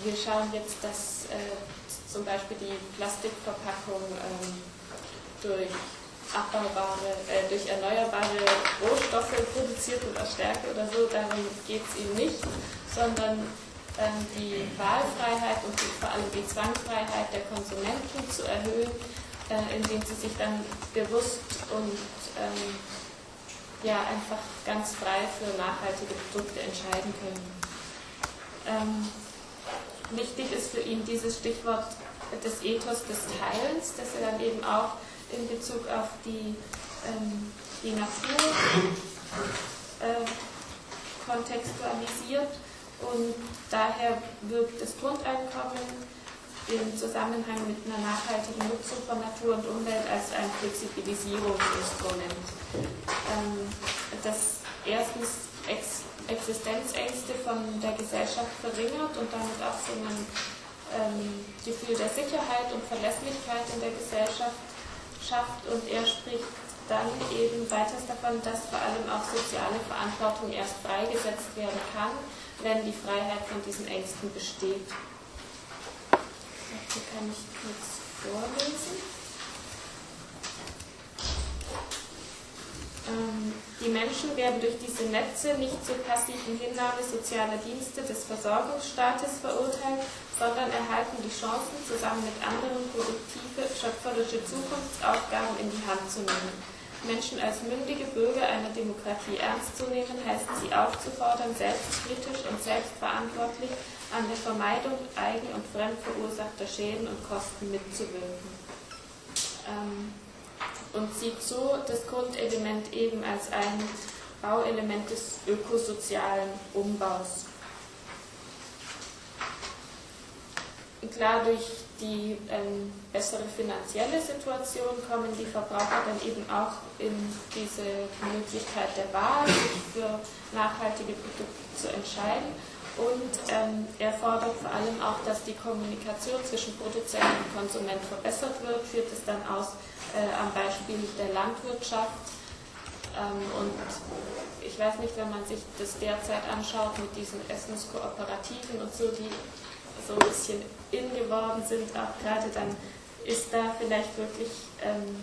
wir schauen jetzt, dass äh, zum Beispiel die Plastikverpackung ähm, durch abbaubare, äh, durch erneuerbare Rohstoffe produziert und erstärkt oder so, darum geht es ihm nicht, sondern ähm, die Wahlfreiheit und die, vor allem die Zwangfreiheit der Konsumenten zu erhöhen, äh, indem sie sich dann bewusst und ähm, ja, einfach ganz frei für nachhaltige Produkte entscheiden können. Ähm, wichtig ist für ihn dieses Stichwort des Ethos des Teilens, das er dann eben auch in Bezug auf die, ähm, die Natur äh, kontextualisiert und daher wirkt das Grundeinkommen im Zusammenhang mit einer nachhaltigen Nutzung von Natur und Umwelt als ein Flexibilisierungsinstrument, ähm, das erstens Ex Existenzängste von der Gesellschaft verringert und damit auch so ein ähm, Gefühl der Sicherheit und Verlässlichkeit in der Gesellschaft schafft und er spricht dann eben weiters davon, dass vor allem auch soziale Verantwortung erst freigesetzt werden kann, wenn die Freiheit von diesen Ängsten besteht. Hier kann ich kurz vorlesen. Ähm, die Menschen werden durch diese Netze nicht zur passiven Hinnahme sozialer Dienste des Versorgungsstaates verurteilt, sondern erhalten die Chancen, zusammen mit anderen produktive, schöpferische Zukunftsaufgaben in die Hand zu nehmen. Menschen als mündige Bürger einer Demokratie ernst zu nehmen, heißt sie aufzufordern, selbstkritisch und selbstverantwortlich an der Vermeidung eigen- und fremd verursachter Schäden und Kosten mitzuwirken. Ähm, und sieht so das Grundelement eben als ein Bauelement des ökosozialen Umbaus. Klar, durch die ähm, bessere finanzielle Situation kommen die Verbraucher dann eben auch in diese Möglichkeit der Wahl, sich für nachhaltige Produkte zu entscheiden. Und ähm, er fordert vor allem auch, dass die Kommunikation zwischen Produzent und Konsument verbessert wird, führt es dann aus äh, am Beispiel der Landwirtschaft, Ähm, und ich weiß nicht, wenn man sich das derzeit anschaut mit diesen Essenskooperativen und so, die so ein bisschen in geworden sind, auch gerade dann ist da vielleicht wirklich ähm,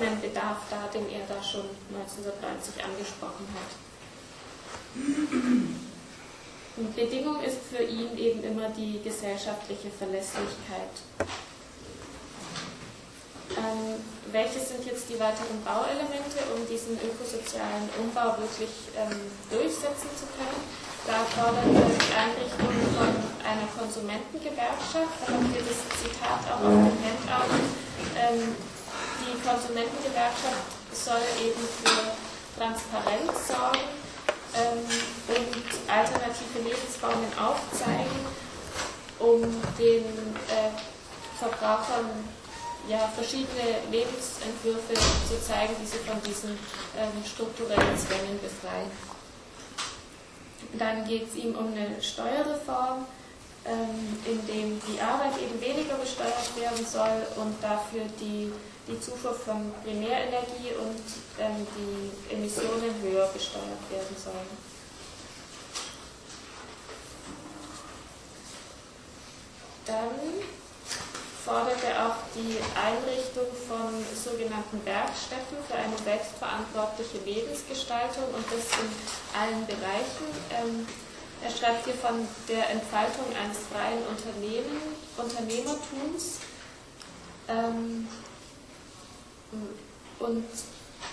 ein Bedarf da, den er da schon 1990 angesprochen hat. Und Bedingung ist für ihn eben immer die gesellschaftliche Verlässlichkeit. Ähm, welche sind jetzt die weiteren Bauelemente, um diesen ökosozialen Umbau wirklich ähm, durchsetzen zu können? Da fordert er die Einrichtung von einer Konsumentengewerkschaft, da habt ihr das Zitat auch auf dem Handout. Ähm, die Konsumentengewerkschaft soll eben für Transparenz sorgen und alternative Lebensformen aufzeigen, um den äh, Verbrauchern ja, verschiedene Lebensentwürfe zu zeigen, die sie von diesen ähm, strukturellen Zwängen befreien. Dann geht es ihm um eine Steuerreform, ähm, in dem die Arbeit eben weniger besteuert werden soll und dafür die, die Zufuhr von Primärenergie und ähm, die Emissionen höher besteuert werden sollen. Dann fordert er auch die Einrichtung von sogenannten Werkstätten für eine selbstverantwortliche Lebensgestaltung und das in allen Bereichen. Ähm, er schreibt hier von der Entfaltung eines freien Unternehmen, Unternehmertums ähm, und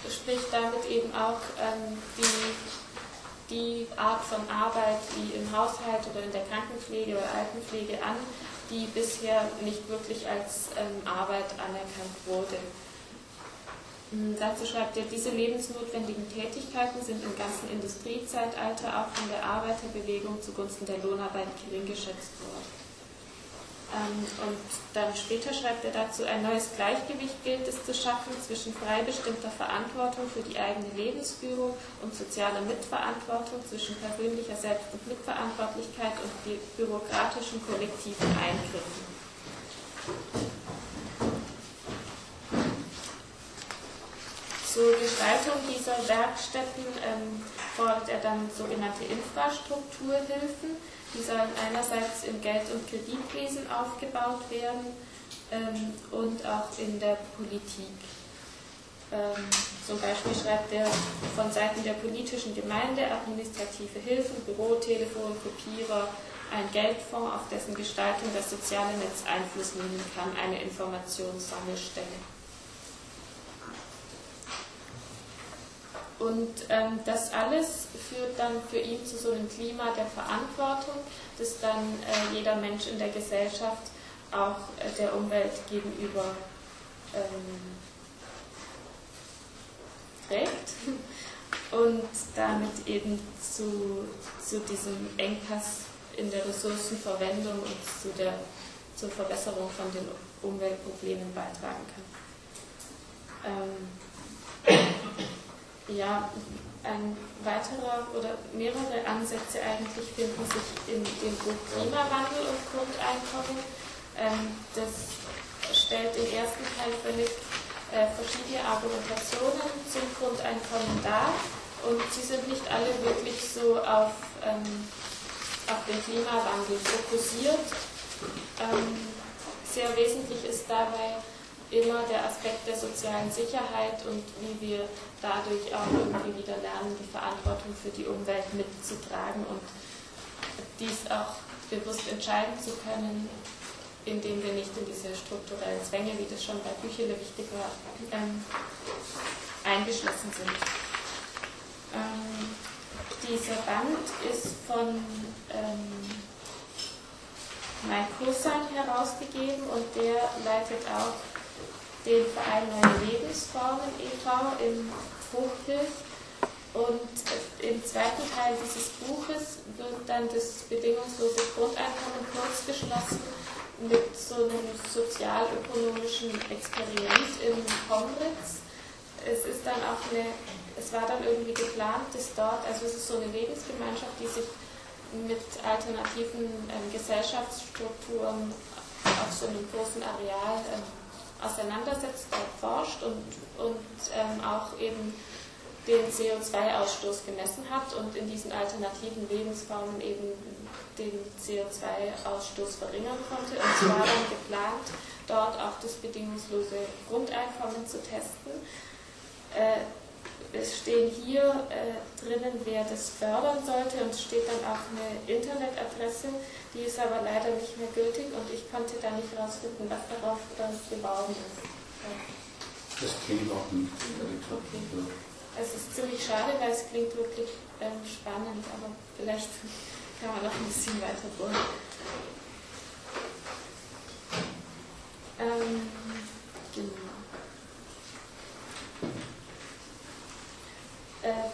spricht damit eben auch ähm, die, die Art von Arbeit wie im Haushalt oder in der Krankenpflege oder Altenpflege an, die bisher nicht wirklich als ähm, Arbeit anerkannt wurde. Hm, dazu schreibt er, diese lebensnotwendigen Tätigkeiten sind im ganzen Industriezeitalter auch von der Arbeiterbewegung zugunsten der Lohnarbeit gering geschätzt worden. Ähm, und dann später schreibt er dazu, ein neues Gleichgewicht gilt es zu schaffen zwischen frei bestimmter Verantwortung für die eigene Lebensführung und sozialer Mitverantwortung, zwischen persönlicher Selbst- und Mitverantwortlichkeit und bürokratischen kollektiven Eingriffen. Zur Gestaltung dieser Werkstätten ähm, fordert er dann sogenannte Infrastrukturhilfen die sollen einerseits im Geld- und Kreditwesen aufgebaut werden ähm, und auch in der Politik. Ähm, zum Beispiel schreibt er von Seiten der politischen Gemeinde administrative Hilfen, Büro, Telefon, Kopierer, ein Geldfonds, auf dessen Gestaltung das soziale Netz Einfluss nehmen kann, eine Informationssammelstelle. Und ähm, das alles führt dann für ihn zu so einem Klima der Verantwortung, das dann äh, jeder Mensch in der Gesellschaft auch äh, der Umwelt gegenüber ähm, trägt und damit eben zu, zu diesem Engpass in der Ressourcenverwendung und zu der, zur Verbesserung von den Umweltproblemen beitragen kann. Ähm, ja, ein weiterer oder mehrere Ansätze eigentlich finden sich in dem Buch Klimawandel und Grundeinkommen. Ähm, das stellt im ersten Teil völlig äh, verschiedene Argumentationen zum Grundeinkommen dar und sie sind nicht alle wirklich so auf, ähm, auf den Klimawandel fokussiert. Ähm, sehr wesentlich ist dabei immer der Aspekt der sozialen Sicherheit und wie wir dadurch auch irgendwie wieder lernen, die Verantwortung für die Umwelt mitzutragen und dies auch bewusst entscheiden zu können, indem wir nicht in diese strukturellen Zwänge, wie das schon bei Büchele wichtig war, ähm, eingeschlossen sind. Ähm, dieser Band ist von ähm, Mike Hussan herausgegeben und der leitet auch den Verein Neue Lebensformen e.V. in Fruchthilf. Und im zweiten Teil dieses Buches wird dann das bedingungslose Grundeinkommen kurzgeschlossen mit so einem sozialökonomischen Experiment in Konritz. Es ist dann auch eine, es war dann irgendwie geplant, dass dort, also es ist so eine Lebensgemeinschaft, die sich mit alternativen ähm, Gesellschaftsstrukturen auf so einem großen Areal ähm, auseinandersetzt, dort forscht und, und ähm, auch eben den CO2-Ausstoß gemessen hat und in diesen alternativen Lebensformen eben den CO2-Ausstoß verringern konnte. Und es war dann geplant, dort auch das bedingungslose Grundeinkommen zu testen. Äh, es stehen hier äh, drinnen, wer das fördern sollte und es steht dann auch eine Internetadresse, die ist aber leider nicht mehr gültig und ich konnte da nicht herausfinden, was darauf dann beworben ist. Das klingt auch nicht. Okay. Es ist ziemlich schade, weil es klingt wirklich ähm, spannend, aber vielleicht kann man noch ein bisschen weiter bohren. Ähm, genau. Äh,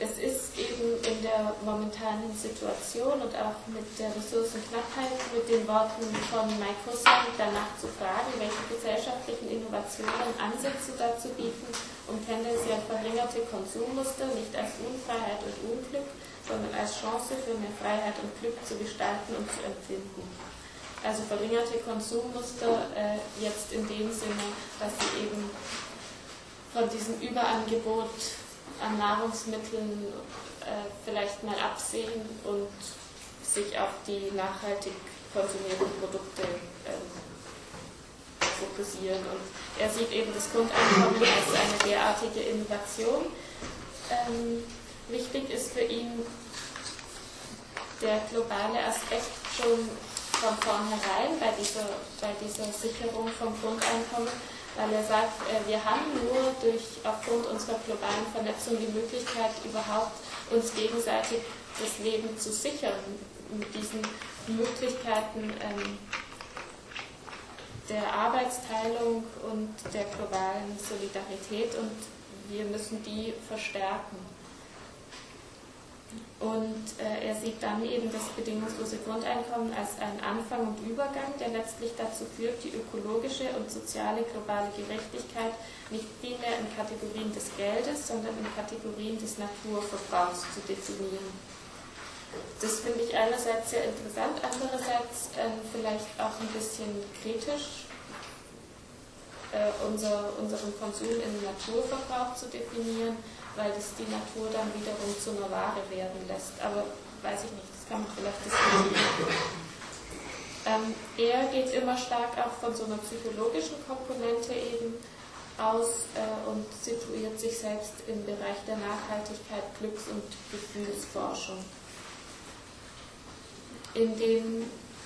es ist eben in der momentanen Situation und auch mit der Ressourcenknappheit mit den Worten von Microsoft danach zu fragen, welche gesellschaftlichen Innovationen Ansätze dazu bieten, um tendenziell verringerte Konsummuster nicht als Unfreiheit und Unglück, sondern als Chance für mehr Freiheit und Glück zu gestalten und zu empfinden. Also verringerte Konsummuster äh, jetzt in dem Sinne, dass sie eben von diesem Überangebot an Nahrungsmitteln äh, vielleicht mal absehen und sich auf die nachhaltig konsumierten Produkte äh, fokussieren. Und er sieht eben das Grundeinkommen als eine derartige Innovation. Ähm, wichtig ist für ihn der globale Aspekt schon von vornherein bei dieser, bei dieser Sicherung vom Grundeinkommen, weil er sagt, äh, wir haben nur durch aufgrund unserer globalen Vernetzung die Möglichkeit, überhaupt uns gegenseitig das Leben zu sichern mit diesen Möglichkeiten ähm, der Arbeitsteilung und der globalen Solidarität und wir müssen die verstärken. Und äh, er sieht dann eben das bedingungslose Grundeinkommen als einen Anfang und Übergang, der letztlich dazu führt, die ökologische und soziale globale Gerechtigkeit nicht primär in Kategorien des Geldes, sondern in Kategorien des Naturverbrauchs zu definieren. Das finde ich einerseits sehr interessant, andererseits äh, vielleicht auch ein bisschen kritisch, äh, unser, unseren Konsum in Naturverbrauch zu definieren weil das die Natur dann wiederum zu einer Ware werden lässt. Aber weiß ich nicht, das kann man vielleicht diskutieren. Ähm, er geht immer stark auch von so einer psychologischen Komponente eben aus äh, und situiert sich selbst im Bereich der Nachhaltigkeit, Glücks- und Gefühlsforschung. In dem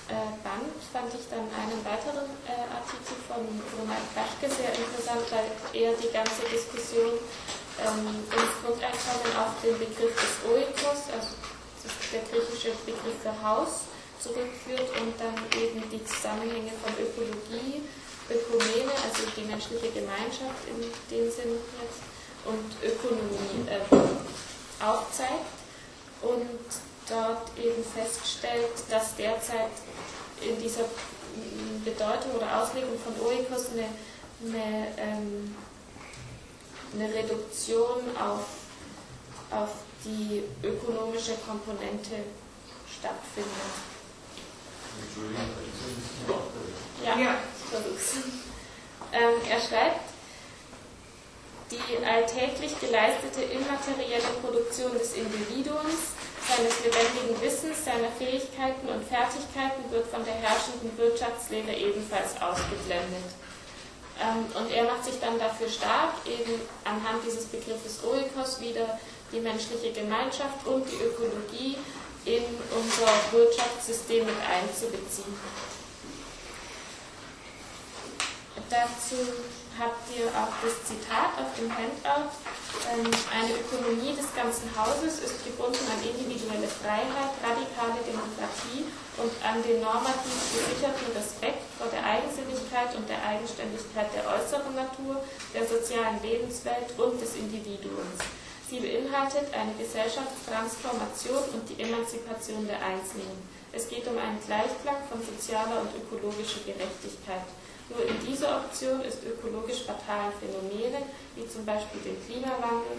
äh, Band fand ich dann einen weiteren äh, Artikel von Ronald Kaschke sehr interessant, weil er die ganze Diskussion ähm, im Grundeinkommen auf den Begriff des Oikos, also der griechische Begriff für Haus, zurückführt und dann eben die Zusammenhänge von Ökologie, Ökumene, also die menschliche Gemeinschaft in dem Sinn jetzt, und Ökonomie äh, aufzeigt und dort eben feststellt, dass derzeit in dieser Bedeutung oder Auslegung von Oikos eine, eine ähm, eine Reduktion auf, auf die ökonomische Komponente stattfindet. Ja, ja. Ähm, er schreibt, die alltäglich geleistete immaterielle Produktion des Individuums, seines lebendigen Wissens, seiner Fähigkeiten und Fertigkeiten wird von der herrschenden Wirtschaftslehre ebenfalls ausgeblendet. Ähm, und er macht sich dann dafür stark, eben anhand dieses Begriffes Oikos wieder die menschliche Gemeinschaft und die Ökologie in unser Wirtschaftssystem mit einzubeziehen. Dazu habt ihr auch das Zitat auf dem Handout. Ähm, eine Ökonomie des ganzen Hauses ist gebunden an individuelle Freiheit, radikale Demokratie und an den normativ gesicherten Respekt vor der Eigensinnigkeit und der Eigenständigkeit der äußeren Natur, der sozialen Lebenswelt und des Individuums. Sie beinhaltet eine Gesellschaftstransformation und die Emanzipation der Einzelnen. Es geht um einen Gleichklang von sozialer und ökologischer Gerechtigkeit. Nur in dieser Option ist ökologisch fatalen Phänomenen, wie zum Beispiel dem Klimawandel,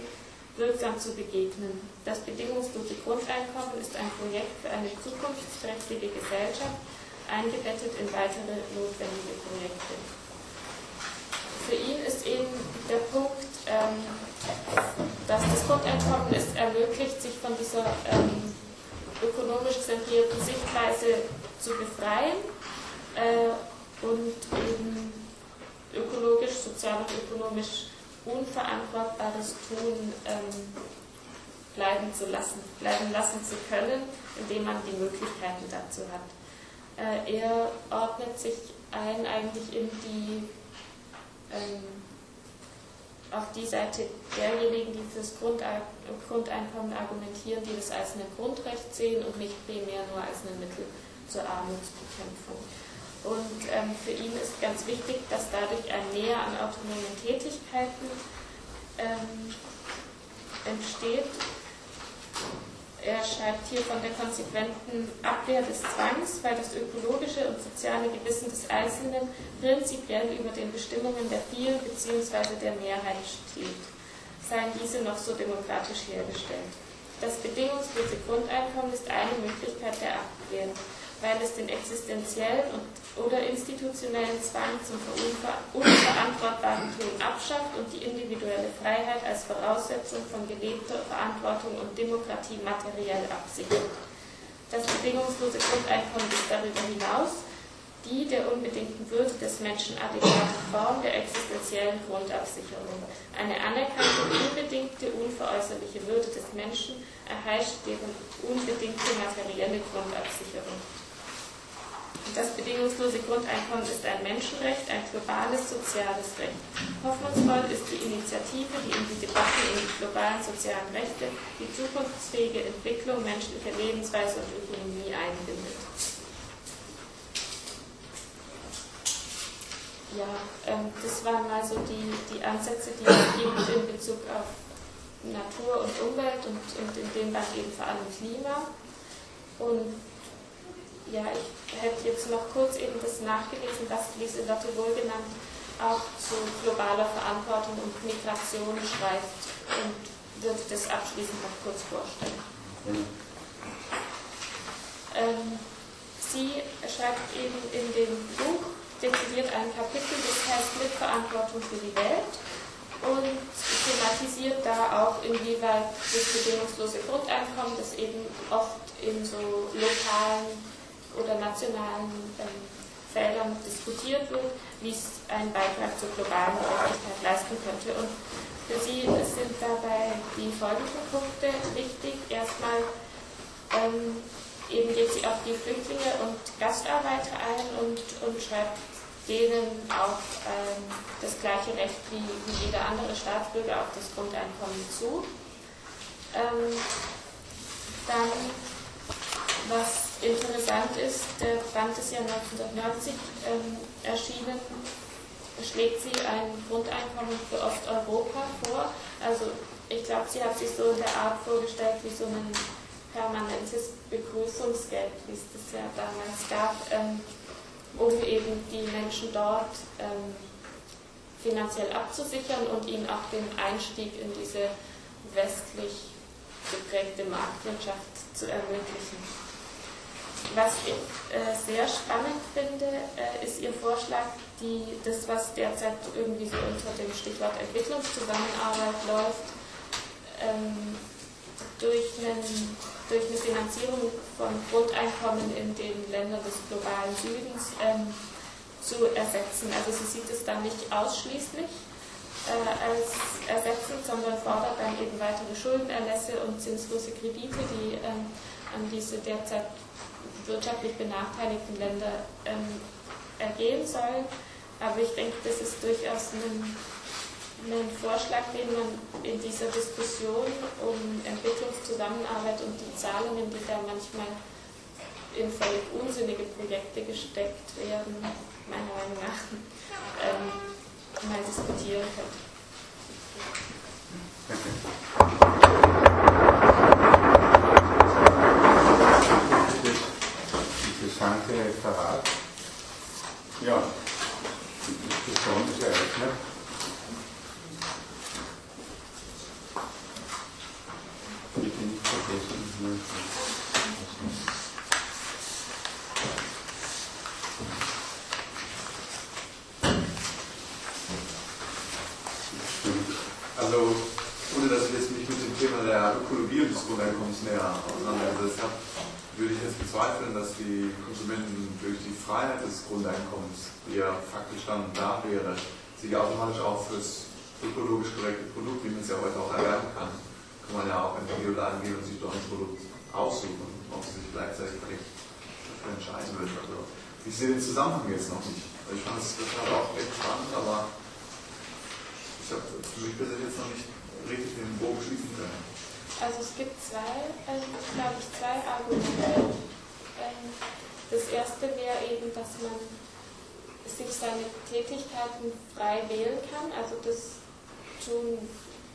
wirksam zu begegnen. Das bedingungslose Grundeinkommen ist ein Projekt für eine zukunftsträchtige Gesellschaft, eingebettet in weitere notwendige Projekte. Für ihn ist eben der Punkt, ähm, dass Grundeinkommen es ermöglicht, sich von dieser ähm, ökonomisch zentrierten Sichtweise zu befreien äh, und eben ökologisch, sozial und ökonomisch unverantwortbares Tun ähm, bleiben zu lassen, bleiben lassen zu können, indem man die Möglichkeiten dazu hat. Äh, er ordnet sich ein eigentlich in die ähm, auf die Seite derjenigen, die fürs Grundeinkommen argumentieren, die das als ein Grundrecht sehen und nicht primär nur als ein Mittel zur Armutsbekämpfung. Und ähm, für ihn ist ganz wichtig, dass dadurch ein Mehr an autonomen Tätigkeiten ähm, entsteht. Er schreibt hier von der konsequenten Abwehr des Zwangs, weil das ökologische und soziale Gewissen des Einzelnen prinzipiell über den Bestimmungen der vielen bzw. der Mehrheit steht, seien diese noch so demokratisch hergestellt. Das bedingungslose Grundeinkommen ist eine Möglichkeit der Abwehr weil es den existenziellen und, oder institutionellen Zwang zum unverantwortbaren Tun abschafft und die individuelle Freiheit als Voraussetzung von gelebter Verantwortung und Demokratie materiell absichert. Das bedingungslose Grundeinkommen ist darüber hinaus die der unbedingten Würde des Menschen adäquate Form der existenziellen Grundabsicherung. Eine anerkannte, unbedingte, unveräußerliche Würde des Menschen erheischt deren unbedingte materielle Grundabsicherung. Das bedingungslose Grundeinkommen ist ein Menschenrecht, ein globales soziales Recht. Hoffnungsvoll ist die Initiative, die in die Debatte in die globalen sozialen Rechte die zukunftsfähige Entwicklung menschlicher Lebensweise und Ökonomie einbindet. Ja, ähm, das waren mal so die, die Ansätze, die es gibt in Bezug auf Natur und Umwelt und, und in dem Band eben vor allem Klima. Und ja, ich hätte jetzt noch kurz eben das nachgelesen, was Lieselotte wohlgenannt auch zu globaler Verantwortung und Migration schreibt und würde das abschließend noch kurz vorstellen. Mhm. Ähm, sie schreibt eben in dem Buch, dezidiert ein Kapitel, das heißt Mitverantwortung für die Welt und thematisiert da auch, inwieweit das bedingungslose Grundeinkommen, das eben oft in so lokalen oder nationalen ähm, Feldern diskutiert wird, wie es einen Beitrag zur globalen Gerechtigkeit leisten könnte. Und für sie sind dabei die folgenden Punkte wichtig. Erstmal ähm, eben geht sie auf die Flüchtlinge und Gastarbeiter ein und, und schreibt denen auch ähm, das gleiche Recht wie, wie, jeder andere Staatsbürger auf das Grundeinkommen zu. Ähm, dann, was interessant ist, der Band ist ja 1990 ähm, erschienen, schlägt sie ein Grundeinkommen für Osteuropa vor. Also ich glaube, sie hat sich so in der Art vorgestellt wie so ein permanentes Begrüßungsgeld, wie es das ja damals gab, ähm, um eben die Menschen dort ähm, finanziell abzusichern und ihnen auch den Einstieg in diese westlich geprägte Marktwirtschaft zu ermöglichen. Was ich äh, sehr spannend finde, äh, ist Ihr Vorschlag, die, das, was derzeit irgendwie so unter dem Stichwort Entwicklungszusammenarbeit läuft, ähm, durch, einen, durch eine Finanzierung von Grundeinkommen in den Ländern des globalen Südens ähm, zu ersetzen. Also sie sieht es dann nicht ausschließlich äh, als ersetzend, sondern fordert dann eben weitere Schuldenerlässe und zinslose Kredite, die ähm, an diese derzeit wirtschaftlich benachteiligten Länder ähm, ergehen soll. Aber ich denke, das ist durchaus ein, ein Vorschlag, den man in dieser Diskussion um Entwicklungszusammenarbeit und die Zahlungen, die da manchmal in völlig unsinnige Projekte gesteckt werden, meiner Meinung nach, ähm, mal diskutieren könnte. interessante Referat. Ja, die Diskussion ist eröffnet. Bitte nicht vergessen. Also ohne dass ich jetzt mich mit dem Thema der Ökologie und des Grundeinkommens näher auseinandergesetzt habe, würde ich jetzt bezweifeln, dass die Konsumenten durch die Freiheit des Grundeinkommens, die ja faktisch dann da wäre, sich automatisch auch fürs ökologisch korrekte Produkt, wie man es ja heute auch erlernen kann, kann man ja auch in den Bioladen gehen und sich dort ein Produkt aussuchen, ob sie sich gleichzeitig dafür entscheiden will. Also ich sehe den Zusammenhang jetzt noch nicht. Ich fand es total auch echt spannend, aber ich habe für mich persönlich jetzt noch nicht richtig den Bogen schließen können. Also es gibt zwei, ähm, glaube ich, zwei Argumente. Ähm, das erste wäre eben, dass man sich seine Tätigkeiten frei wählen kann, also das tun,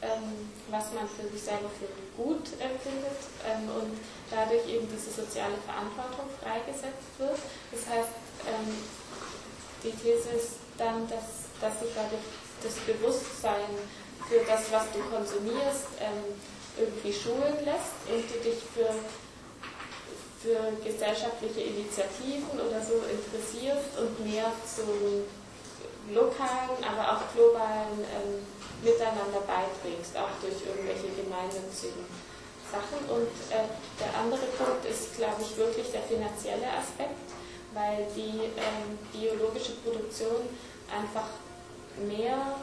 ähm, was man für sich selber für gut empfindet ähm, und dadurch eben diese soziale Verantwortung freigesetzt wird. Das heißt, ähm, die These ist dann, dass, dass sich dadurch das Bewusstsein für das, was du konsumierst, ähm, irgendwie schulen lässt und du dich für, für gesellschaftliche Initiativen oder so interessierst und mehr zu lokalen, aber auch globalen ähm, Miteinander beiträgst, auch durch irgendwelche gemeinnützigen Sachen. Und äh, der andere Punkt ist, glaube ich, wirklich der finanzielle Aspekt, weil die ähm, biologische Produktion einfach mehr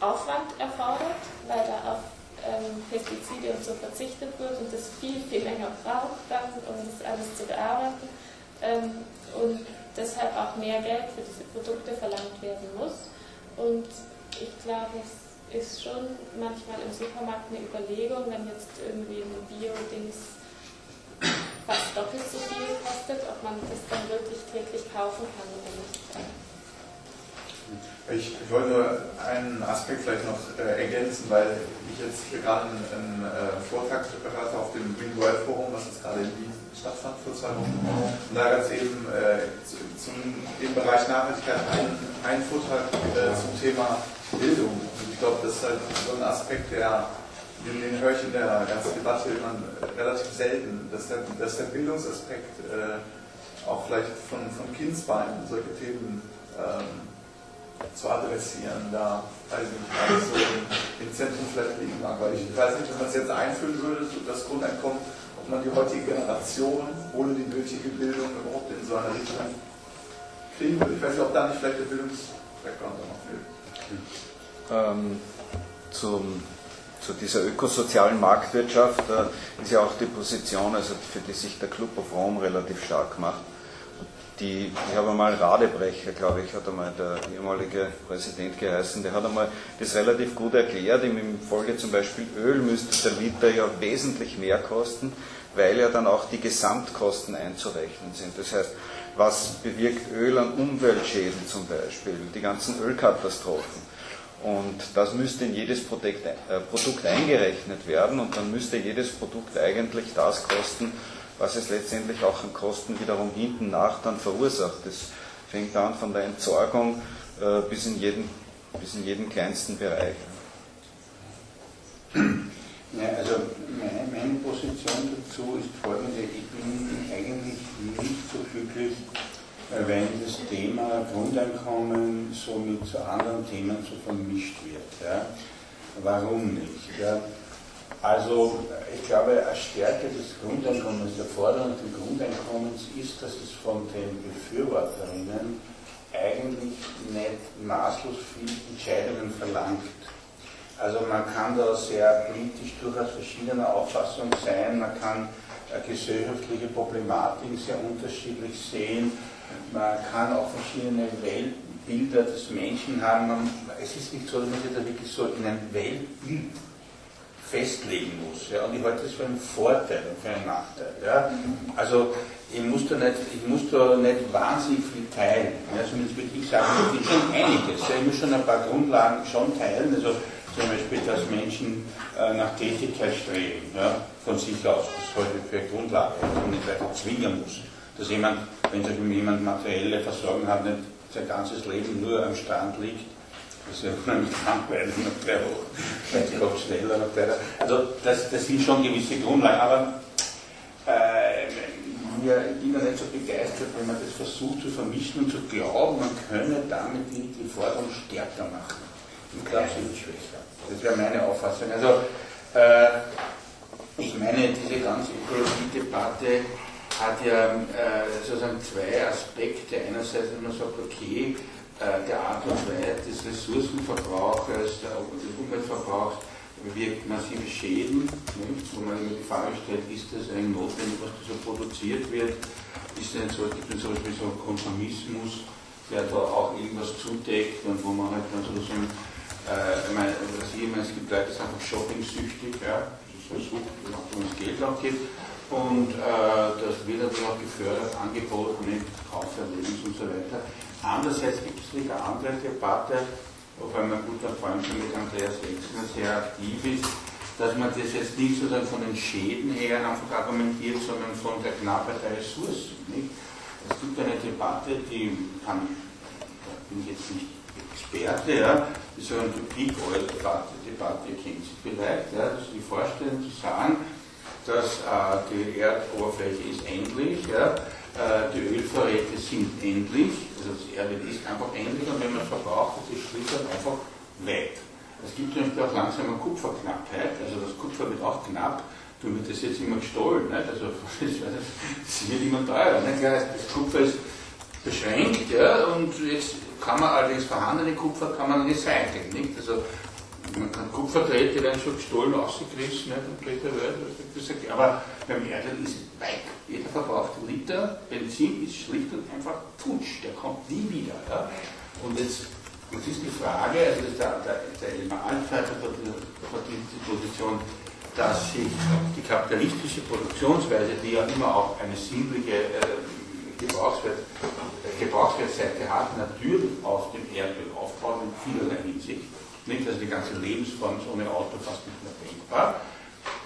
Aufwand erfordert, weil da auf ähm, Pestizide und so verzichtet wird und das viel, viel länger braucht dann, um das alles zu bearbeiten ähm, und deshalb auch mehr Geld für diese Produkte verlangt werden muss. Und ich glaube, es ist schon manchmal im Supermarkt eine Überlegung, wenn jetzt irgendwie ein Bio-Dings fast doppelt so viel kostet, ob man das dann wirklich täglich kaufen kann oder nicht. Ich, wollte einen Aspekt vielleicht noch äh, ergänzen, weil ich jetzt gerade einen, äh, Vortrag hatte auf dem World Forum, was jetzt gerade in Wien stattfand vor zwei Wochen. Und da gab es eben äh, zu, zum, im Bereich Nachhaltigkeit einen, einen Vortrag äh, zum Thema Bildung. Und ich glaube, das ist halt so ein Aspekt, der den, den höre ich in der ganzen Debatte immer relativ selten, dass der, dass der Bildungsaspekt äh, auch vielleicht von, von Kindsbeinen solche Themen ähm, zu adressieren, da weiß ich nicht, so im, Zentrum vielleicht liegen mag. Weil ich weiß nicht, wenn man es jetzt einführen würde, so das Grundeinkommen, ob man die heutige Generation ohne die nötige Bildung überhaupt in so eine Richtung kriegen würde. Ich weiß nicht, ob da nicht vielleicht der Bildungsbackground noch fehlt. Ähm, zum, zu dieser ökosozialen Marktwirtschaft äh, ist ja auch die Position, also für die sich der Club of Rome relativ stark macht die, ich habe einmal Radebrecher, glaube ich, hat einmal der ehemalige Präsident geheißen, der hat einmal das relativ gut erklärt. Im Folge zum Beispiel Öl müsste der Liter ja wesentlich mehr kosten, weil ja dann auch die Gesamtkosten einzurechnen sind. Das heißt, was bewirkt Öl an Umweltschäden zum Beispiel, die ganzen Ölkatastrophen. Und das müsste in jedes Produkt, äh, Produkt eingerechnet werden und dann müsste jedes Produkt eigentlich das kosten, was es letztendlich auch an Kosten wiederum hinten nach dann verursacht. Das fängt an von der Entsorgung äh, bis, in jeden, bis in jeden kleinsten Bereich. Ja, also meine, meine Position dazu ist folgende. Ich bin eigentlich nicht so glücklich, wenn das Thema Grundeinkommen so mit so anderen Themen so vermischt wird. Ja. Warum nicht? Ja. Also ich glaube, eine Stärke des Grundeinkommens, der Forderung des Grundeinkommens ist, dass es von den Befürworterinnen eigentlich nicht maßlos viel Entscheidungen verlangt. Also man kann da sehr politisch durchaus verschiedener Auffassung sein, man kann gesellschaftliche Problematiken sehr unterschiedlich sehen, man kann auch verschiedene Weltbilder des Menschen haben. es ist nicht so, dass man sich da wirklich so in ein Weltbild festlegen muss. Ja, und ich halte das für einen Vorteil und für einen Nachteil. Ja. Also ich muss da nicht, ich muss da nicht wahnsinnig viel teilen. Ja, zumindest würde ich sagen, ich will schon einiges. Ja, ich muss schon ein paar Grundlagen schon teilen. Also zum Beispiel, dass Menschen äh, nach Tätigkeit streben, ja, von sich aus. Das sollte für Grundlage, dass man nicht weiter zwingen muss. Dass jemand, wenn sich jemand materielle Versorgung hat, nicht sein ganzes Leben nur am Strand liegt, das ist ja unheimlich langweilig nach drei Wochen. Vielleicht kommt schneller nach drei Also das, das sind schon gewisse Grundlagen, aber äh, wir sind ja nicht so begeistert, wenn man das versucht zu vermischen und zu glauben, man könne damit die Forderung stärker machen. im Klassischen schwächer. Das wäre meine Auffassung. Also, äh, ich meine, diese ganze Ökologie-Debatte hat ja äh, sozusagen zwei Aspekte. Einerseits, wenn man sagt, okay, äh, der Art und Weise des Ressourcenverbrauchs, des Umweltverbrauchs wirkt massive Schäden, nicht? wo man immer die Frage stellt, ist das eigentlich notwendig, was da so produziert wird? Ist denn so, gibt es etwas wie so einen Konformismus, der da auch irgendwas zudeckt und wo man halt dann sozusagen äh, ich meine, was ich meine, es gibt Leute, die sind einfach shopping-süchtig, ja, das ist so Sucht, wo es Geld auch gibt. Und äh, das wird natürlich auch gefördert, angeboten, nicht und so weiter. Andererseits gibt es eine andere Debatte, wobei mein guter Freund schon mit Andreas Wechsler sehr aktiv ist, dass man das jetzt nicht sozusagen von den Schäden her einfach argumentiert, sondern von der Knappheit der Ressourcen. Nicht? Es gibt eine Debatte, die kann, da bin ich jetzt nicht Experte, ja, die sogenannte Peak Oil Debatte, kennt Sie vielleicht, ja, dass Sie vorstellen, zu sagen, dass äh, die Erdoberfläche ist endlich, ja, äh, die Ölvorräte sind endlich, also das Erde ist einfach endlich und wenn man es verbraucht, das ist schlicht und einfach weg. Es gibt nämlich auch langsam eine Kupferknappheit, also das Kupfer wird auch knapp, du wird das jetzt immer gestohlen, nicht? also es wird immer teurer. Nicht? Das Kupfer ist beschränkt ja, und jetzt kann man allerdings vorhandene Kupfer kann man recyceln. Nicht? Also, man kann Kupferdrähte werden schon gestohlen, ausgerissen, nicht? und dritte Welt, aber beim Erdöl ist es weg. Jeder verbrauchte Liter Benzin ist schlicht und einfach futsch, der kommt nie wieder. Ja? Und jetzt, jetzt ist die Frage, also das der, der, der Elementalfall die Position, dass sich die kapitalistische Produktionsweise, die ja immer auch eine sinnliche äh, Gebrauchswert, Gebrauchswertseite hat, natürlich auf dem Erdöl aufbaut in vielerlei Hinsicht. Nicht, also die ganze Lebensform ist ohne Auto fast nicht mehr denkbar.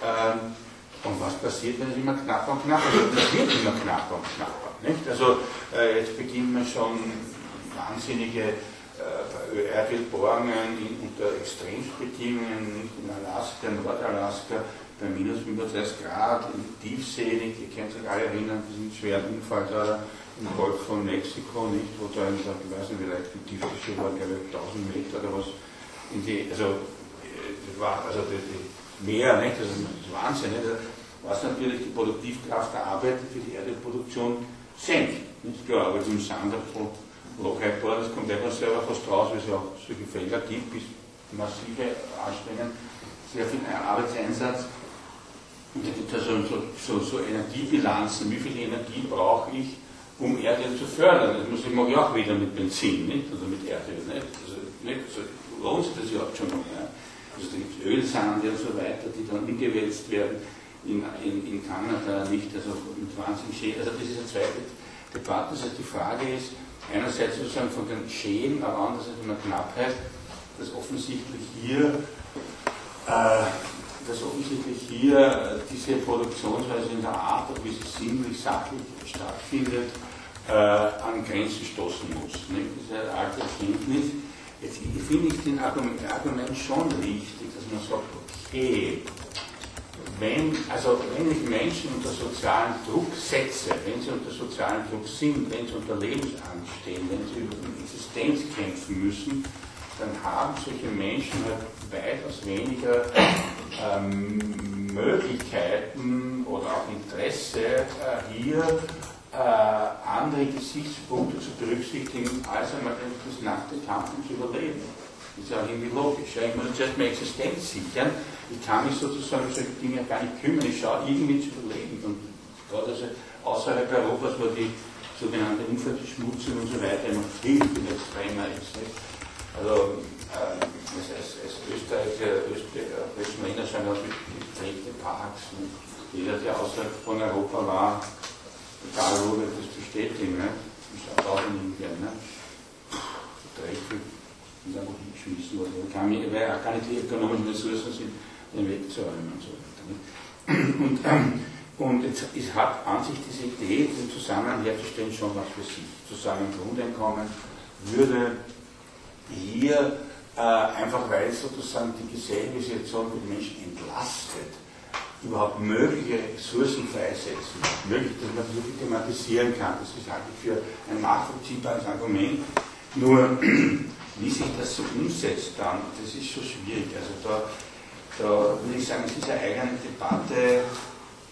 Ähm, und was passiert, wenn es immer knapper und knapper wird? Es wird immer knapper und knapper. Nicht? Also äh, jetzt beginnt man schon wahnsinnige äh, Erdölbohrungen unter Extremsbedingungen, nicht in Alaska, Nordalaska, bei minus 35 Grad, in Tiefsee, ihr könnt euch alle erinnern, diesen schweren Unfall da im Golf von Mexiko, nicht, wo da, ich weiß nicht, vielleicht die tiefste war, glaube ich, 1000 Meter oder was, in die, also, das war, also das, das Meer, nicht, also, das ist Wahnsinn, nicht? was natürlich die Produktivkraft der Arbeit für die Erdölproduktion senkt. Nicht klar, aber im Sand von Lochheitbohr, das kommt einfach selber fast raus, weil es ja auch solche Felder gibt, bis massive Anstrengungen, sehr viel Arbeitseinsatz und da gibt es also so, so, so, Energiebilanzen, wie viel Energie brauche ich, um Erdöl zu fördern. Das muss ich auch wieder mit Benzin, nicht? also mit Erdöl. Nicht? Also, nicht? Also, lohnt sich das überhaupt schon noch? Ja? Also da gibt es Ölsande und so weiter, die dann umgewälzt werden in, in, in Kanada, nicht? Also mit wahnsinnig Schäden. Also das ist eine zweite Debatte. Das die Frage ist, einerseits sozusagen von den Schäden, aber andererseits von der Knappheit, dass offensichtlich hier äh, dass offensichtlich hier diese Produktionsweise in der Art, wie sie sinnlich, sachlich stattfindet, äh, an Grenzen stoßen muss. Nicht? Das ist eine alte Erkenntnis. Jetzt finde ich den Argument, Argument schon richtig, dass man sagt, okay, wenn, also wenn ich Menschen unter sozialen Druck setze, wenn sie unter sozialen Druck sind, wenn sie unter Lebensangst stehen, wenn sie über die Existenz kämpfen müssen, dann haben solche Menschen halt weitaus weniger ähm, Möglichkeiten oder auch Interesse, äh, hier äh, andere Gesichtspunkte zu berücksichtigen, als einmal das nackte Kampfen zu überleben. Das ist ja irgendwie logisch. Ja. Ich muss zuerst meine Existenz sichern. Ich kann mich sozusagen um solche Dinge gar nicht kümmern. Ich schaue irgendwie zu überleben. Und gerade also außerhalb Europas, wo die sogenannte Umweltverschmutzung und so weiter immer viel, viel extremer ist. Nicht? Also äh, als, als Österreicher, Österreicher wir erinnern, aus geprägte Parks. Ne? Jeder, der außerhalb von Europa war, wo, wird das bestätigen. Ne? Schaue auch in Indien. Ne? Dreck ist einfach hingeschmissen worden. Weil auch gar nicht die ökonomischen Ressourcen sind, den wegzuräumen und so weiter. Ne? Und, ähm, und es, es hat an sich diese Idee, den Zusammenhang herzustellen, schon was für sich. Zu sagen, Grundeinkommen würde hier äh, einfach weil sozusagen die Gesellschaftssituation die Menschen entlastet, überhaupt mögliche Ressourcen freisetzen, möglich, dass man das wirklich thematisieren kann. Das ist halte für ein nachvollziehbares Argument. Nur wie sich das so umsetzt dann, das ist schon schwierig. Also da, da würde ich sagen, es ist eine eigene Debatte,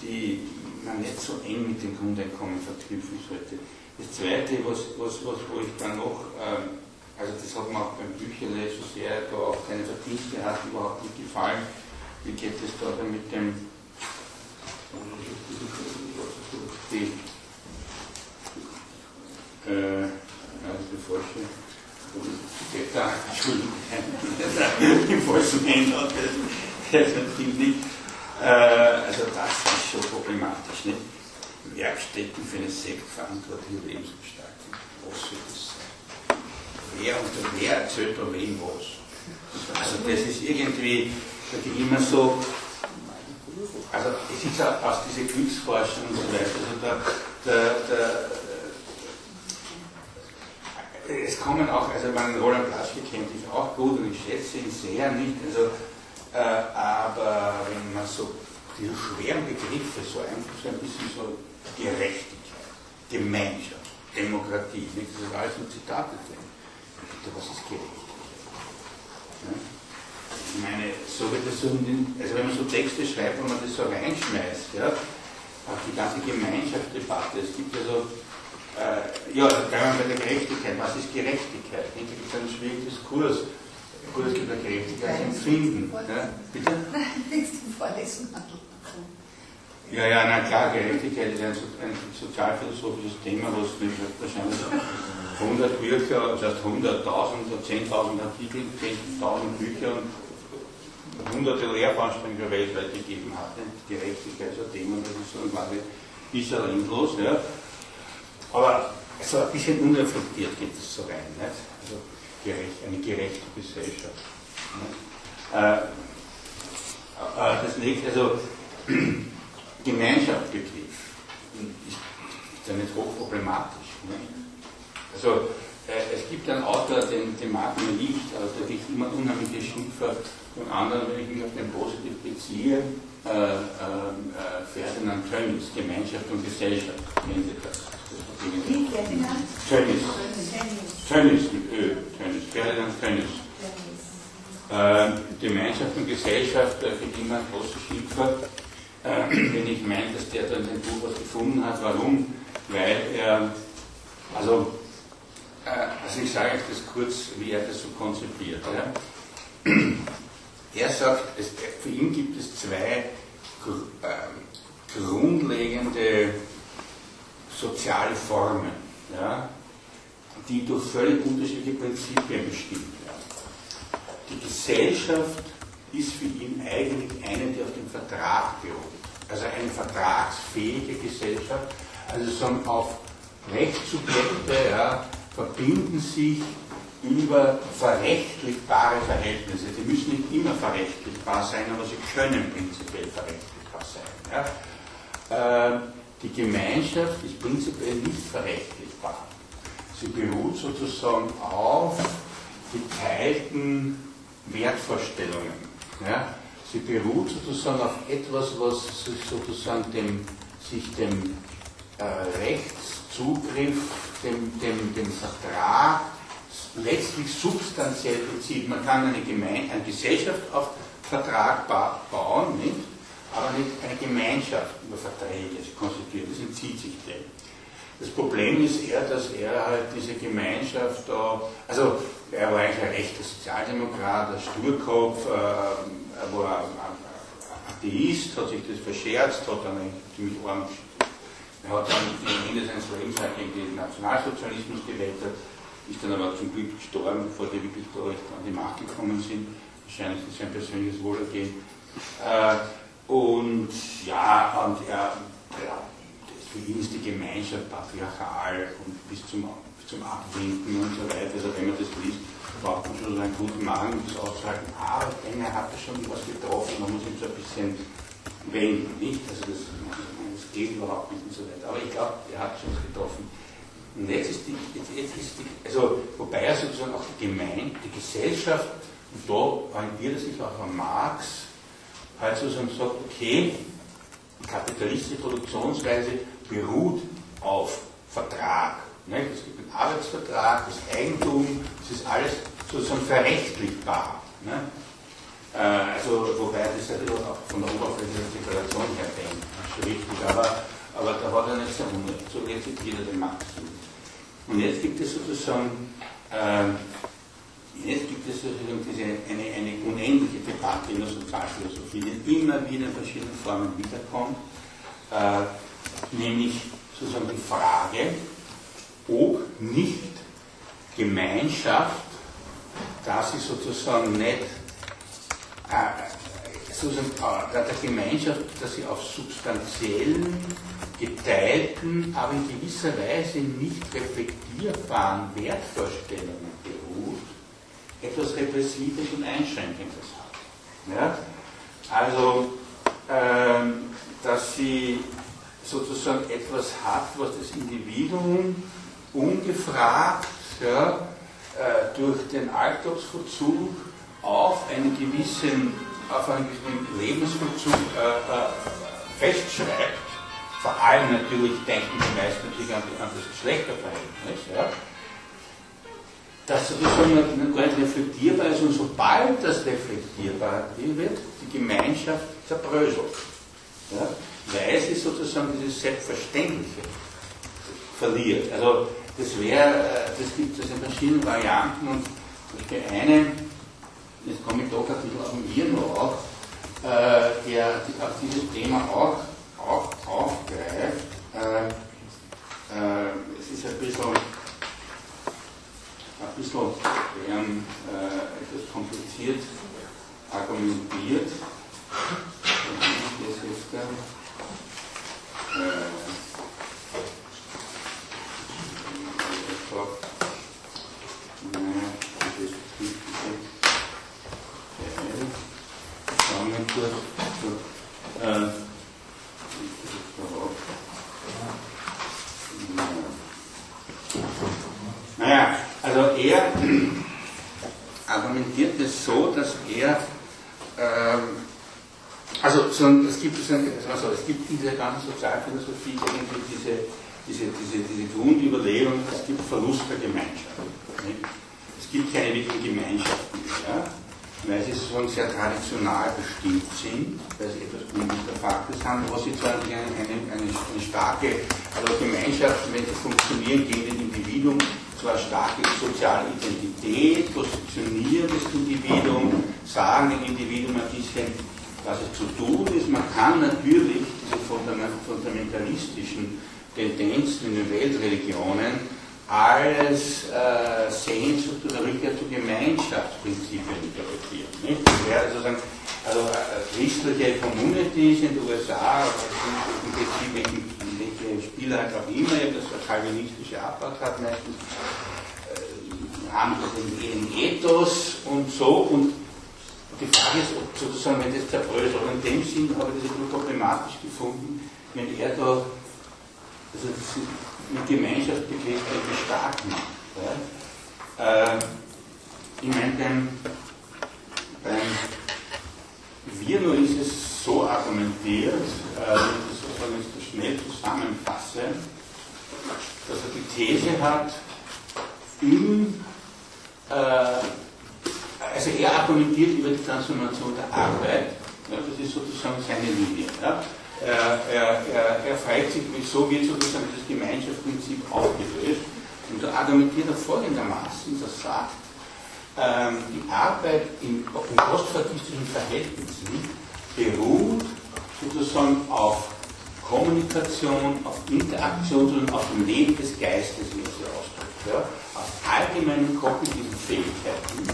die man nicht so eng mit dem Grundeinkommen verknüpfen sollte. Das Zweite, was, was, was wo ich dann noch, ähm, also das hat mir auch beim Bücherle so sehr da auch keine Verdienste hat, überhaupt nicht gefallen. Wie geht es da mit dem die äh, also die falsche da, Entschuldigung, im falschen Händler, das stimmt nicht. Äh, also das ist schon problematisch. Nicht? Werkstätten für eine sektverantwortliche Lebensgestaltung. Was soll das sein? Wer und wer erzählt da wem was? Also das ist irgendwie, da ich immer so, also es ist auch aus dieser Glücksforschung und so weiter, also der, der, der es kommen auch, also man Roland Blaschke kennt ich auch gut und ich schätze ihn sehr nicht, also, äh, aber wenn man so diese schweren Begriffe so einfach so ein bisschen so Gerechtigkeit, Gemeinschaft, Demokratie, nicht? das ist alles so Zitate drin. Was ist Gerechtigkeit? Ja? Ich meine, so wird das so, also wenn man so Texte schreibt, wo man das so reinschmeißt, ja, auch die ganze Gemeinschaftsdebatte, es gibt ja so äh, ja, da bleiben wir bei der Gerechtigkeit. Was ist Gerechtigkeit? Ich denke, das ist ein schwieriger Diskurs. Gut, es gibt eine Gerechtigkeitsempfinden. Ja, bitte? Ja, ja, na klar, Gerechtigkeit ist ein, ein sozialphilosophisches Thema, was wahrscheinlich 100 Bücher, das heißt 100.000 oder 10.000 Artikel, 10.000 Bücher und hunderte Lehrveranstaltungen weltweit gegeben hat. Gerechtigkeit ist ein Thema, das ist so quasi bisher endlos. Ja. Aber so ein bisschen unreflektiert geht es so rein. Nicht? Also gerecht, eine gerechte Gesellschaft. Äh, äh, das nächste, also Gemeinschaftsbegriff ist, ist nicht hochproblematisch. Nicht? Also es gibt einen Autor, den, den mag man nicht, also der kriegt immer unheimliche Schimpfe von anderen, wenn ich mich auf den Positiv beziehe. Äh, äh, äh Ferdinand Tönnies, Gemeinschaft und Gesellschaft, kennen Sie das? Tönnies. Tönnies mit Ö. Tönnies. Ferdinand Tönnies. Äh, Gemeinschaft und Gesellschaft äh, kriegt immer große Schimpfer, äh, wenn ich meine, dass der da in dem Buch was gefunden hat. Warum? Weil er, also, äh, also ich sage euch das kurz, wie er das so konzipiert. Ja? Er sagt, es, für ihn gibt es zwei äh, grundlegende soziale Formen, ja, die durch völlig unterschiedliche Prinzipien bestimmt werden. Die Gesellschaft ist für ihn eigentlich eine, die auf dem Vertrag beruht. Also eine vertragsfähige Gesellschaft, also sondern auf Rechtssubjekte ja, verbinden sich über verrechtlichbare Verhältnisse. Die müssen nicht immer verrechtlichbar sein, aber sie können prinzipiell verrechtlichbar sein. Ja. Äh, die Gemeinschaft ist prinzipiell nicht verrechtlichbar. Sie beruht sozusagen auf geteilten Wertvorstellungen. Ja? Sie beruht sozusagen auf etwas, was sozusagen dem, sich dem äh, Rechtszugriff, dem, dem, dem Vertrag letztlich substanziell bezieht. Man kann eine, Gemein eine Gesellschaft auf Vertrag bauen, nicht? aber nicht eine Gemeinschaft über Verträge konstituiert. Das entzieht sich dem. Das Problem ist eher, dass er halt diese Gemeinschaft da, also er war eigentlich ein rechter Sozialdemokrat, ein Sturkopf, äh, er war ein Atheist, hat sich das verscherzt, hat dann eigentlich ziemlich arm er hat dann seines Lebens halt gegen den Nationalsozialismus gewettert, ist dann aber zum Glück gestorben, bevor die wirklich da an die Macht gekommen sind. Wahrscheinlich ist sein persönliches Wohlergehen. Äh, und ja, und er, ja, für ihn ist die Gemeinschaft patriarchal und bis zum, zum Abwinken und so weiter. Also wenn man das liest, braucht man schon so einen guten Magen, um das auszuhalten. Aber er hat schon was getroffen, man muss ihm so ein bisschen wenden, nicht? Also das geht überhaupt nicht und so weiter. Aber ich glaube, er hat schon getroffen. Und jetzt ist die, jetzt, jetzt ist die, also wobei er sozusagen auch die Gemeinde, die Gesellschaft, und da orientiert er sich auch an Marx, halt sozusagen sagt, okay, die kapitalistische Produktionsweise beruht auf Vertrag. Nicht? Es gibt einen Arbeitsvertrag, das Eigentum, das ist alles sozusagen verrechtlichbar. Ne? Äh, also, wobei das ja auch von der Oberfläche der her denkt, richtig, aber, aber da hat er nicht sehr unrecht. So jetzt jeder den Max. Und jetzt gibt es sozusagen, äh, jetzt gibt es sozusagen diese, eine, eine unendliche Debatte in der Sozialphilosophie, die immer wieder in verschiedenen Formen wiederkommt, äh, nämlich sozusagen die Frage, ob nicht Gemeinschaft, da sie sozusagen nicht sozusagen äh, der Gemeinschaft, dass sie auf substanziellen, geteilten, aber in gewisser Weise nicht reflektierbaren Wertvorstellungen beruht, etwas Repressives und Einschränkendes hat. Ja? Also, ähm, dass sie sozusagen etwas hat, was das Individuum ungefragt ja, äh, durch den Alltagsverzug auf einen gewissen, auf einen gewissen Lebensvollzug äh, äh, festschreibt. Vor allem natürlich denken die meisten natürlich an, an das Geschlechterverhältnis. Ja. Das sozusagen gar nicht reflektierbar ist und sobald das reflektierbar wird, die Gemeinschaft zerbröselt. Ja, weil sie sozusagen dieses Selbstverständliche verliert. Also das wäre, äh, das gibt es in verschiedenen Varianten und ich eine, jetzt komme ich doch ein bisschen auf den Hirn noch, äh, der auch dieses Thema auch, auch aufgreift. Äh, äh, es ist ein bisschen, ein bisschen ähm, äh, etwas kompliziert argumentiert. Das ist, äh, kurz. Äh, naja, also er argumentiert es so, dass er, ähm, also so, es, gibt, also, es gibt in dieser ganzen Sozialphilosophie irgendwie diese, diese, diese, diese Grundüberlegung, es gibt Verlust der Gemeinschaft. Nicht? Es gibt keine wirklichen Gemeinschaften mehr weil sie sozusagen sehr traditional bestimmt sind, weil sie etwas Bundesverfachtes haben, wo sie zwar eine, eine, eine, eine starke also Gemeinschaft, wenn sie funktionieren, gegen das Individuum, zwar starke soziale Identität, positionieren das Individuum, sagen dem Individuum ein bisschen, was es zu tun ist. Man kann natürlich diese fundamentalistischen Tendenzen in den Weltreligionen als äh, Sehnsucht oder Rückkehr zu Gemeinschaftsprinzipien interpretieren. Nicht? Das wäre sozusagen, also äh, christliche Communities in den USA, im Prinzip welche, Spieler halt auch immer, das kalvinistische Apartheid meistens, äh, haben den Ethos und so und die Frage ist, ob sozusagen, wenn das zerbröselt, aber in dem Sinn habe ich das problematisch gefunden, wenn er da, also mit Gemeinschaft begriffliche stark macht. Ja? Äh, ich meine, beim, beim Virno ist es so argumentiert, äh, wenn ich das jetzt schnell zusammenfasse, dass er die These hat, im, äh, also er argumentiert über die Transformation der Arbeit, ja, das ist sozusagen seine Linie. Ja? Er, er, er, fragt sich, wieso wird sozusagen das Gemeinschaftsprinzip aufgelöst. Und da argumentiert er folgendermaßen, dass er sagt, ähm, die Arbeit in, in postfasistischen Verhältnissen beruht sozusagen auf Kommunikation, auf Interaktion, sondern auf dem Leben des Geistes, wie er sie ausdrückt, ja, auf allgemeinen kognitiven Fähigkeiten,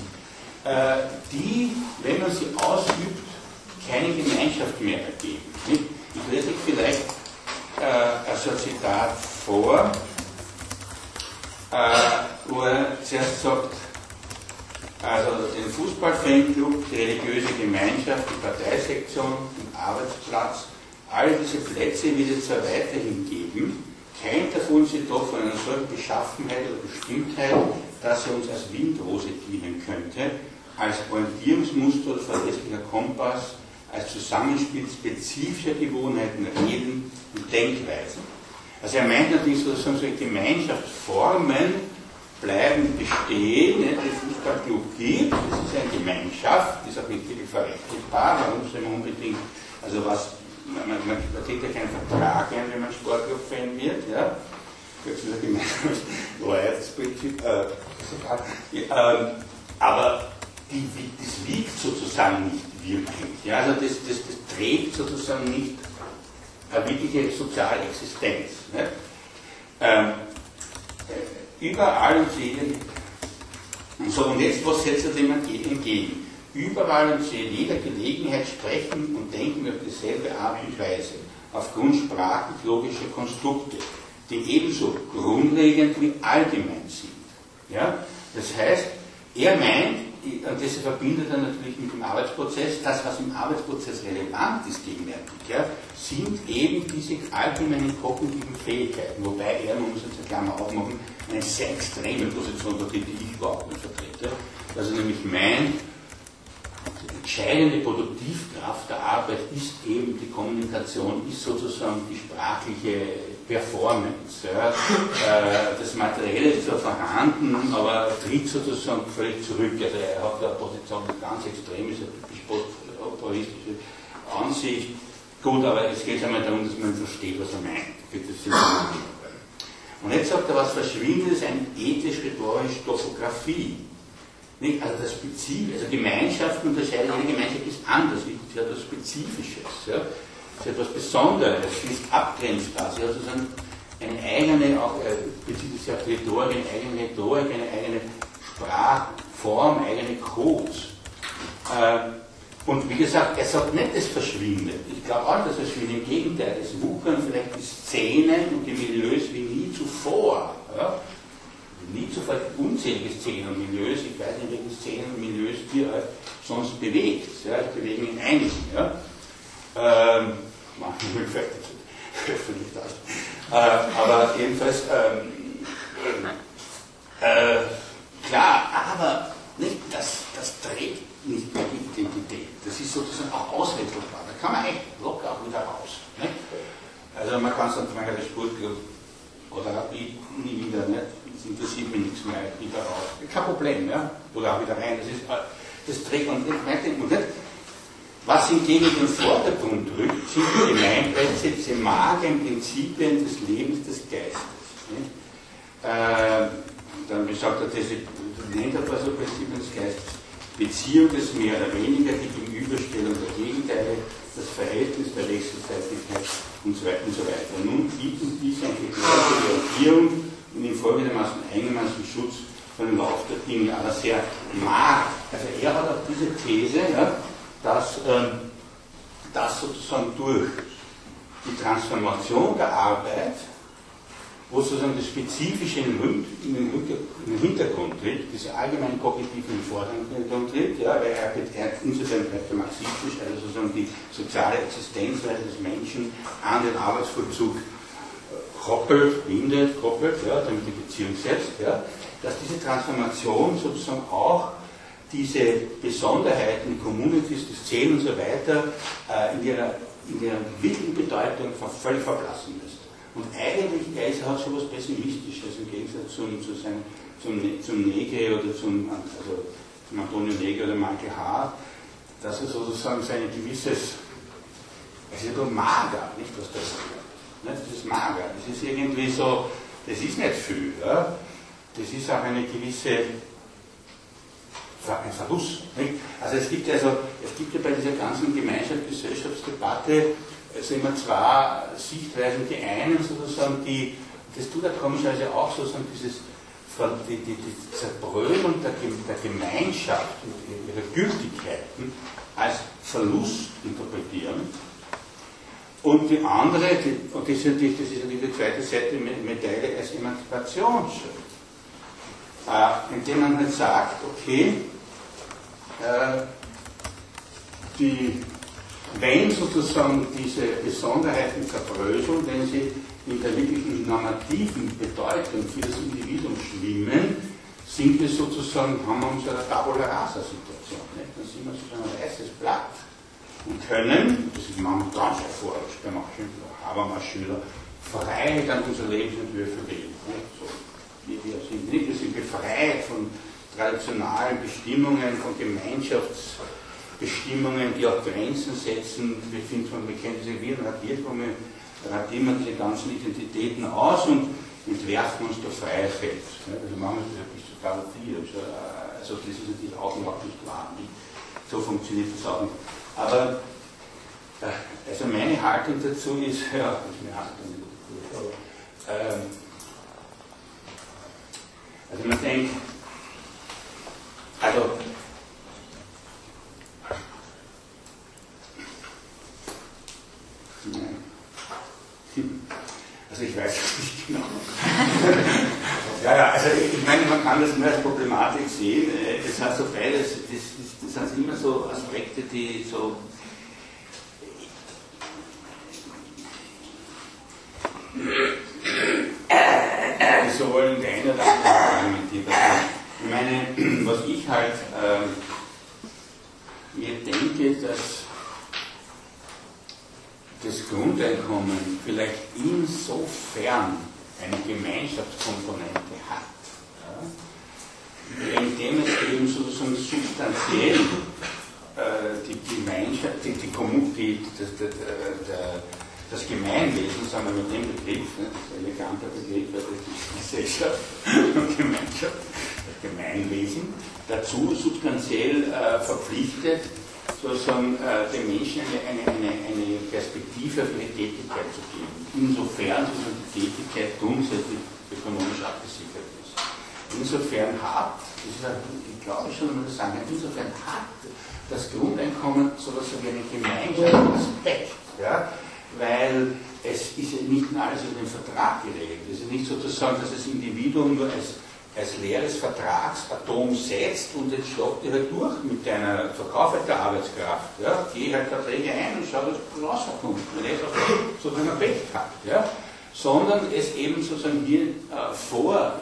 äh, die, wenn man sie ausübt, keine Gemeinschaft mehr ergeben. Nicht? Ich lese euch vielleicht äh, also ein Zitat vor, äh, wo er zuerst sagt, also den Fußballfanclub, die religiöse Gemeinschaft, die Parteisektion, den Arbeitsplatz, alle diese Plätze wird es zwar weiterhin geben, kein davon sind doch von einer solchen Beschaffenheit oder Bestimmtheit, dass er uns als Windrose dienen könnte, als Orientierungsmuster oder verlässlicher Kompass als Zusammenspiel spezifischer Gewohnheiten, Reden und Denkweisen. Also er meint natürlich sozusagen so Gemeinschaftsformen, bleiben bestehen, ne, dass es Fußballclub gibt, das ist eine Gemeinschaft, ist auch nicht verrechtlichbar, warum soll man unbedingt, also was, man, man, man trägt ja keinen Vertrag ein, wenn man Sportclub-Fan wird, ja, das ist ein gemeinsames Wahrheitsprinzip, äh, äh, aber die, das wiegt sozusagen nicht wirklich, ja, also das, das, das trägt sozusagen nicht eine wirkliche soziale Existenz. Ne? Ähm, überall und jedem. So, und jetzt, was setzt dem entgegen? Überall und zu jeder Gelegenheit sprechen und denken wir auf dieselbe Art und Weise, aufgrund sprachlich-logischer Konstrukte, die ebenso grundlegend wie allgemein sind. Ja? Das heißt, er meint, und das verbindet er natürlich mit dem Arbeitsprozess, das, was im Arbeitsprozess relevant ist gegenwärtig, ja, sind eben diese allgemeinen kognitiven Fähigkeiten, wobei er, man muss jetzt eine Klammer aufmachen, eine sehr extreme Position vertritt, die ich überhaupt nicht vertrete, er nämlich meint, die entscheidende Produktivkraft der Arbeit ist eben die Kommunikation, ist sozusagen die sprachliche Performance. Ja. Äh, das Materielle ist zwar vorhanden, aber tritt sozusagen völlig zurück. Also er hat eine Position, die ganz extrem ist, eine posthumoristische Ansicht. Gut, aber es geht einmal darum, dass man versteht, was er meint. Und jetzt sagt er was Verschwindendes, eine ethisch-rhetorische Topographie. Also das Spezif also Gemeinschaft unterscheidet, jede Gemeinschaft ist anders, sie hat etwas Spezifisches. Ja? Hat etwas Besonderes, sie ist abgrenzbar, sie hat sozusagen eine eigene, auch äh, bezieht sich auf Rhetorik, eine eigene Rhetorik, eine eigene Sprachform, eigene Codes. Äh, und wie gesagt, er sagt nicht, es verschwindet. Ich glaube auch, dass es verschwindet. Im Gegenteil, es wuchern vielleicht die Szenen und die Milieus wie nie zuvor. Ja? Nie zuvor unzählige Szenen und Milieus. Ich weiß nicht, welche Szenen und Milieus ihr euch sonst bewegt. Ja? Ich bewege in einigen. Ja? Ähm, manchmal vielleicht öffentlich das. Äh, aber jedenfalls, ähm, äh, klar, aber nicht, das, das trägt nicht die Identität. Das ist sozusagen auch auswechselbar. Da kann man echt locker auch wieder raus. Ne? Also man kann sagen, man hat das Sportclub oder ich nie wieder, nicht? das interessiert mich nichts mehr, wieder raus. Kein Problem, ja? oder auch wieder rein. Das, ist, äh, das trägt man nicht, nicht. Was hingegen in den Vordergrund rückt, sind die Gemeinplätze, diese mageren Prinzipien des Lebens des Geistes. Äh, dann besagt er, diese nennt er so Prinzipien des Geistes Beziehung des mehr oder weniger, die Gegenüberstellung der Gegenteile, das Verhältnis der Wechselseitigkeit und so weiter und so weiter. Nun bieten diese eine geklärte Orientierung und im folgendermaßen einigermaßen Schutz von dem Lauf der Dinge, aber sehr mag. Also er hat auch diese These, ja, dass, ähm, dass sozusagen durch die Transformation der Arbeit wo sozusagen das Spezifische in den, Hintergrund tritt, diese allgemeinen kognitiven Forderungen tritt, ja, weil er, er insofern bleibt er marxistisch, also sozusagen die soziale Existenzweise des Menschen an den Arbeitsvollzug äh, koppelt, bindet, koppelt, ja, damit die Beziehung setzt, ja, dass diese Transformation sozusagen auch diese Besonderheiten, Communities, die Szenen und so weiter äh, in, ihrer, in ihrer wirklichen Bedeutung völlig verblassen müssen. Und eigentlich, er ist, hat so etwas Pessimistisches im Gegensatz zum, zu seinem, zum, zum Negre oder zum, also zum Antonio Negre oder Michael Hart, dass er sozusagen sein gewisses, es ist ja mager, nicht was das ist. Nicht? Das ist mager. Das ist irgendwie so, das ist nicht viel. Ja? Das ist auch eine gewisse ein Verlust. Nicht? Also es gibt ja also, es gibt ja bei dieser ganzen Gemeinschaft, Gesellschaftsdebatte es sind immer zwei Sichtweisen. Die einen sozusagen, die, das tut er komischerweise auch sozusagen dieses die, die, die Zerbröselung der, der Gemeinschaft und ihrer Gültigkeiten als Verlust interpretieren. Und die andere, die, und das ist, natürlich, das ist natürlich die zweite Seite der Medaille als Emanzipation äh, indem man halt sagt, okay, die wenn sozusagen diese Besonderheiten zerbröseln, wenn sie in der wirklichen normativen Bedeutung für das Individuum schwimmen, sind wir sozusagen, haben wir uns eine Tabula Rasa Situation. Nicht? Dann sind wir sozusagen ein weißes Blatt und können, das ist manchmal ganz erforderlich bei manchen Habermas-Schüler, frei dann unsere Lebensentwürfe wählen. So. wir sind. Nicht? Wir sind befreit von traditionalen Bestimmungen, von Gemeinschaftsbestimmungen, die auch Grenzen setzen. Wir, finden, wir kennen diese Viren wir radieren diese ganzen Identitäten aus und entwerfen uns der freie selbst. Also machen wir das bis zu Galatie. Also, das ist natürlich auch überhaupt nicht wahr. So funktioniert das auch nicht. Aber äh, also meine Haltung dazu ist, ja, das ist eine Haltung, ähm, also man denkt, also also ich weiß es nicht genau. ja, ja, also ich meine, man kann das nur als Problematik sehen. Es hat so beides, das, das, das sind immer so Aspekte, die so so wollen der eine oder andere argumentieren. Ich meine, was ich halt ähm, mir denke, dass das Grundeinkommen vielleicht insofern eine Gemeinschaftskomponente hat, ja, indem es eben sozusagen substanziell äh, die Gemeinschaft, die, die, die, das, der, der, das Gemeinwesen, sagen wir mit dem Begriff, ne, das ist ein eleganter Begriff, also Gesellschaft und Gemeinschaft, das Gemeinwesen, dazu substanziell äh, verpflichtet, sozusagen äh, den Menschen eine, eine, eine Perspektive für die Tätigkeit zu geben, insofern sozusagen die Tätigkeit grundsätzlich ökonomisch abgesichert ist. Insofern hat, das ist ich glaube schon, man sagen, insofern hat das Grundeinkommen so etwas wie einen gemeinsamen Aspekt. Ja? weil es ist ja nicht alles in dem Vertrag geregelt. Es ist nicht sozusagen, dass das Individuum nur als, als leeres Vertragsatom setzt und jetzt schlagt ihr halt durch mit deiner Verkauf der Arbeitskraft. Ja? Geh halt Verträge ein und schau, dass du rauskommt, wenn es so ein Pech hat. Ja? Sondern es eben sozusagen hier äh, vor,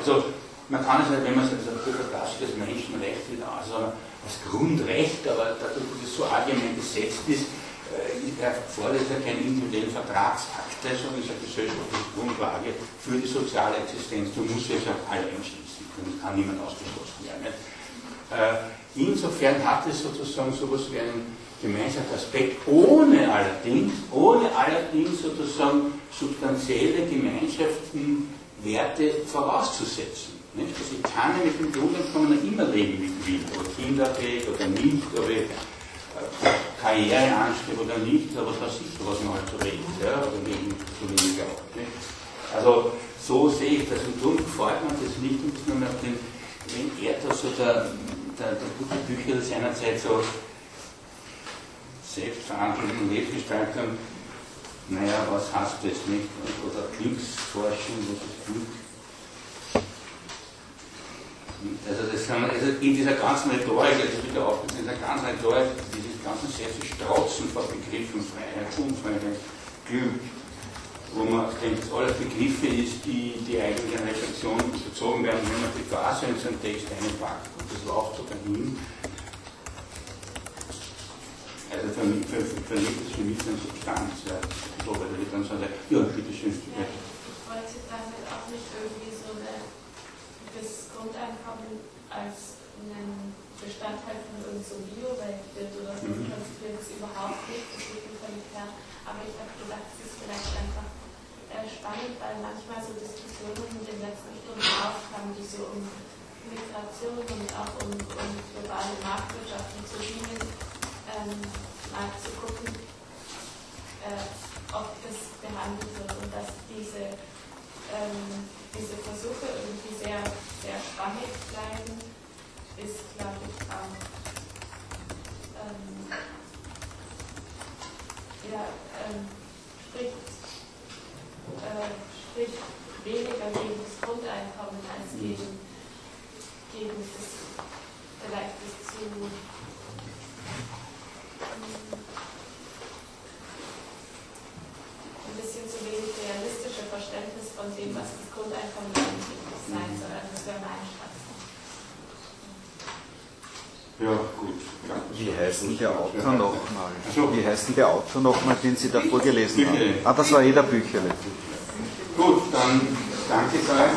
also man kann es nicht, wenn man es als das Menschenrecht wieder also als Grundrecht, aber dadurch, dass es so allgemein gesetzt ist, er fordert ja keinen individuellen Vertragsakt, sondern ist eine gesellschaftliche Grundlage für die soziale Existenz. Du musst es ja alle einschließen, kann niemand ausgeschlossen werden. Äh, insofern hat es sozusagen so etwas wie einen gemeinsamen Aspekt, ohne allerdings, ohne allerdings sozusagen substanzielle Gemeinschaften, Werte vorauszusetzen. Nicht? Also ich kann ja mit dem Grundeinkommen immer leben, wie ich will, ob Kinderweg oder nicht, ob ich Karriere anstrebt oder nicht, aber das ist was man halt so redet, ja, oder wegen so weniger auch. Nicht? Also so sehe ich das und darum gefällt man das nicht, und nur nach dem, wenn er da so der, der, der gute Bücher seinerzeit so selbstverantwortlichen Lebensgestaltung, naja, was heißt das nicht? Oder Glücksforschung, was ist Glück? Also, das kann man, also in dieser ganzen Rhetorik, also wieder auf, in dieser ganzen Rhetorik, dieses ganzen Sätze strotzen vor Begriffen Freiheit, Unfreiheit, Glück, wo man denkt, das alles Begriffe ist, die, die eine Reflexion bezogen werden, wenn man die Phase in seinen Text einpackt und das läuft so dahin. Also für mich, für, für, mich ist für mich eine Substanz, ja, so, weil er dann sagt, ja, bitteschön. Ja, ich wollte damit auch nicht irgendwie so das Grundeinkommen als einen Bestandteil von irgendeinem Bio-Welt wird oder so, mhm. konstruiert es überhaupt nicht, das geht mir völlig klar. Aber ich habe gedacht, es ist vielleicht einfach äh, spannend, weil manchmal so Diskussionen in den letzten Stunden aufkamen, die so um Migration und auch um, um globale Marktwirtschaft und so ähm, mal zu gucken, äh, ob das behandelt wird und dass diese ähm, diese Versuche irgendwie sehr, sehr schwammig bleiben, ist, glaube ich, auch ähm, ja, ähm, spricht, äh, spricht weniger gegen das Grundeinkommen als gegen, gegen das vielleicht das zu ein bisschen zu wenig realistische Verständnis von dem, was das Grundeinkommen eigentlich sein soll. Also das wäre mein Standpunkt. Ja, gut. Ja, Wie heißt denn der Autor nochmal? Wie heißt denn der Autor nochmal, den Sie da vorgelesen haben? Ah, das war jeder Bücherle. Gut, dann danke sehr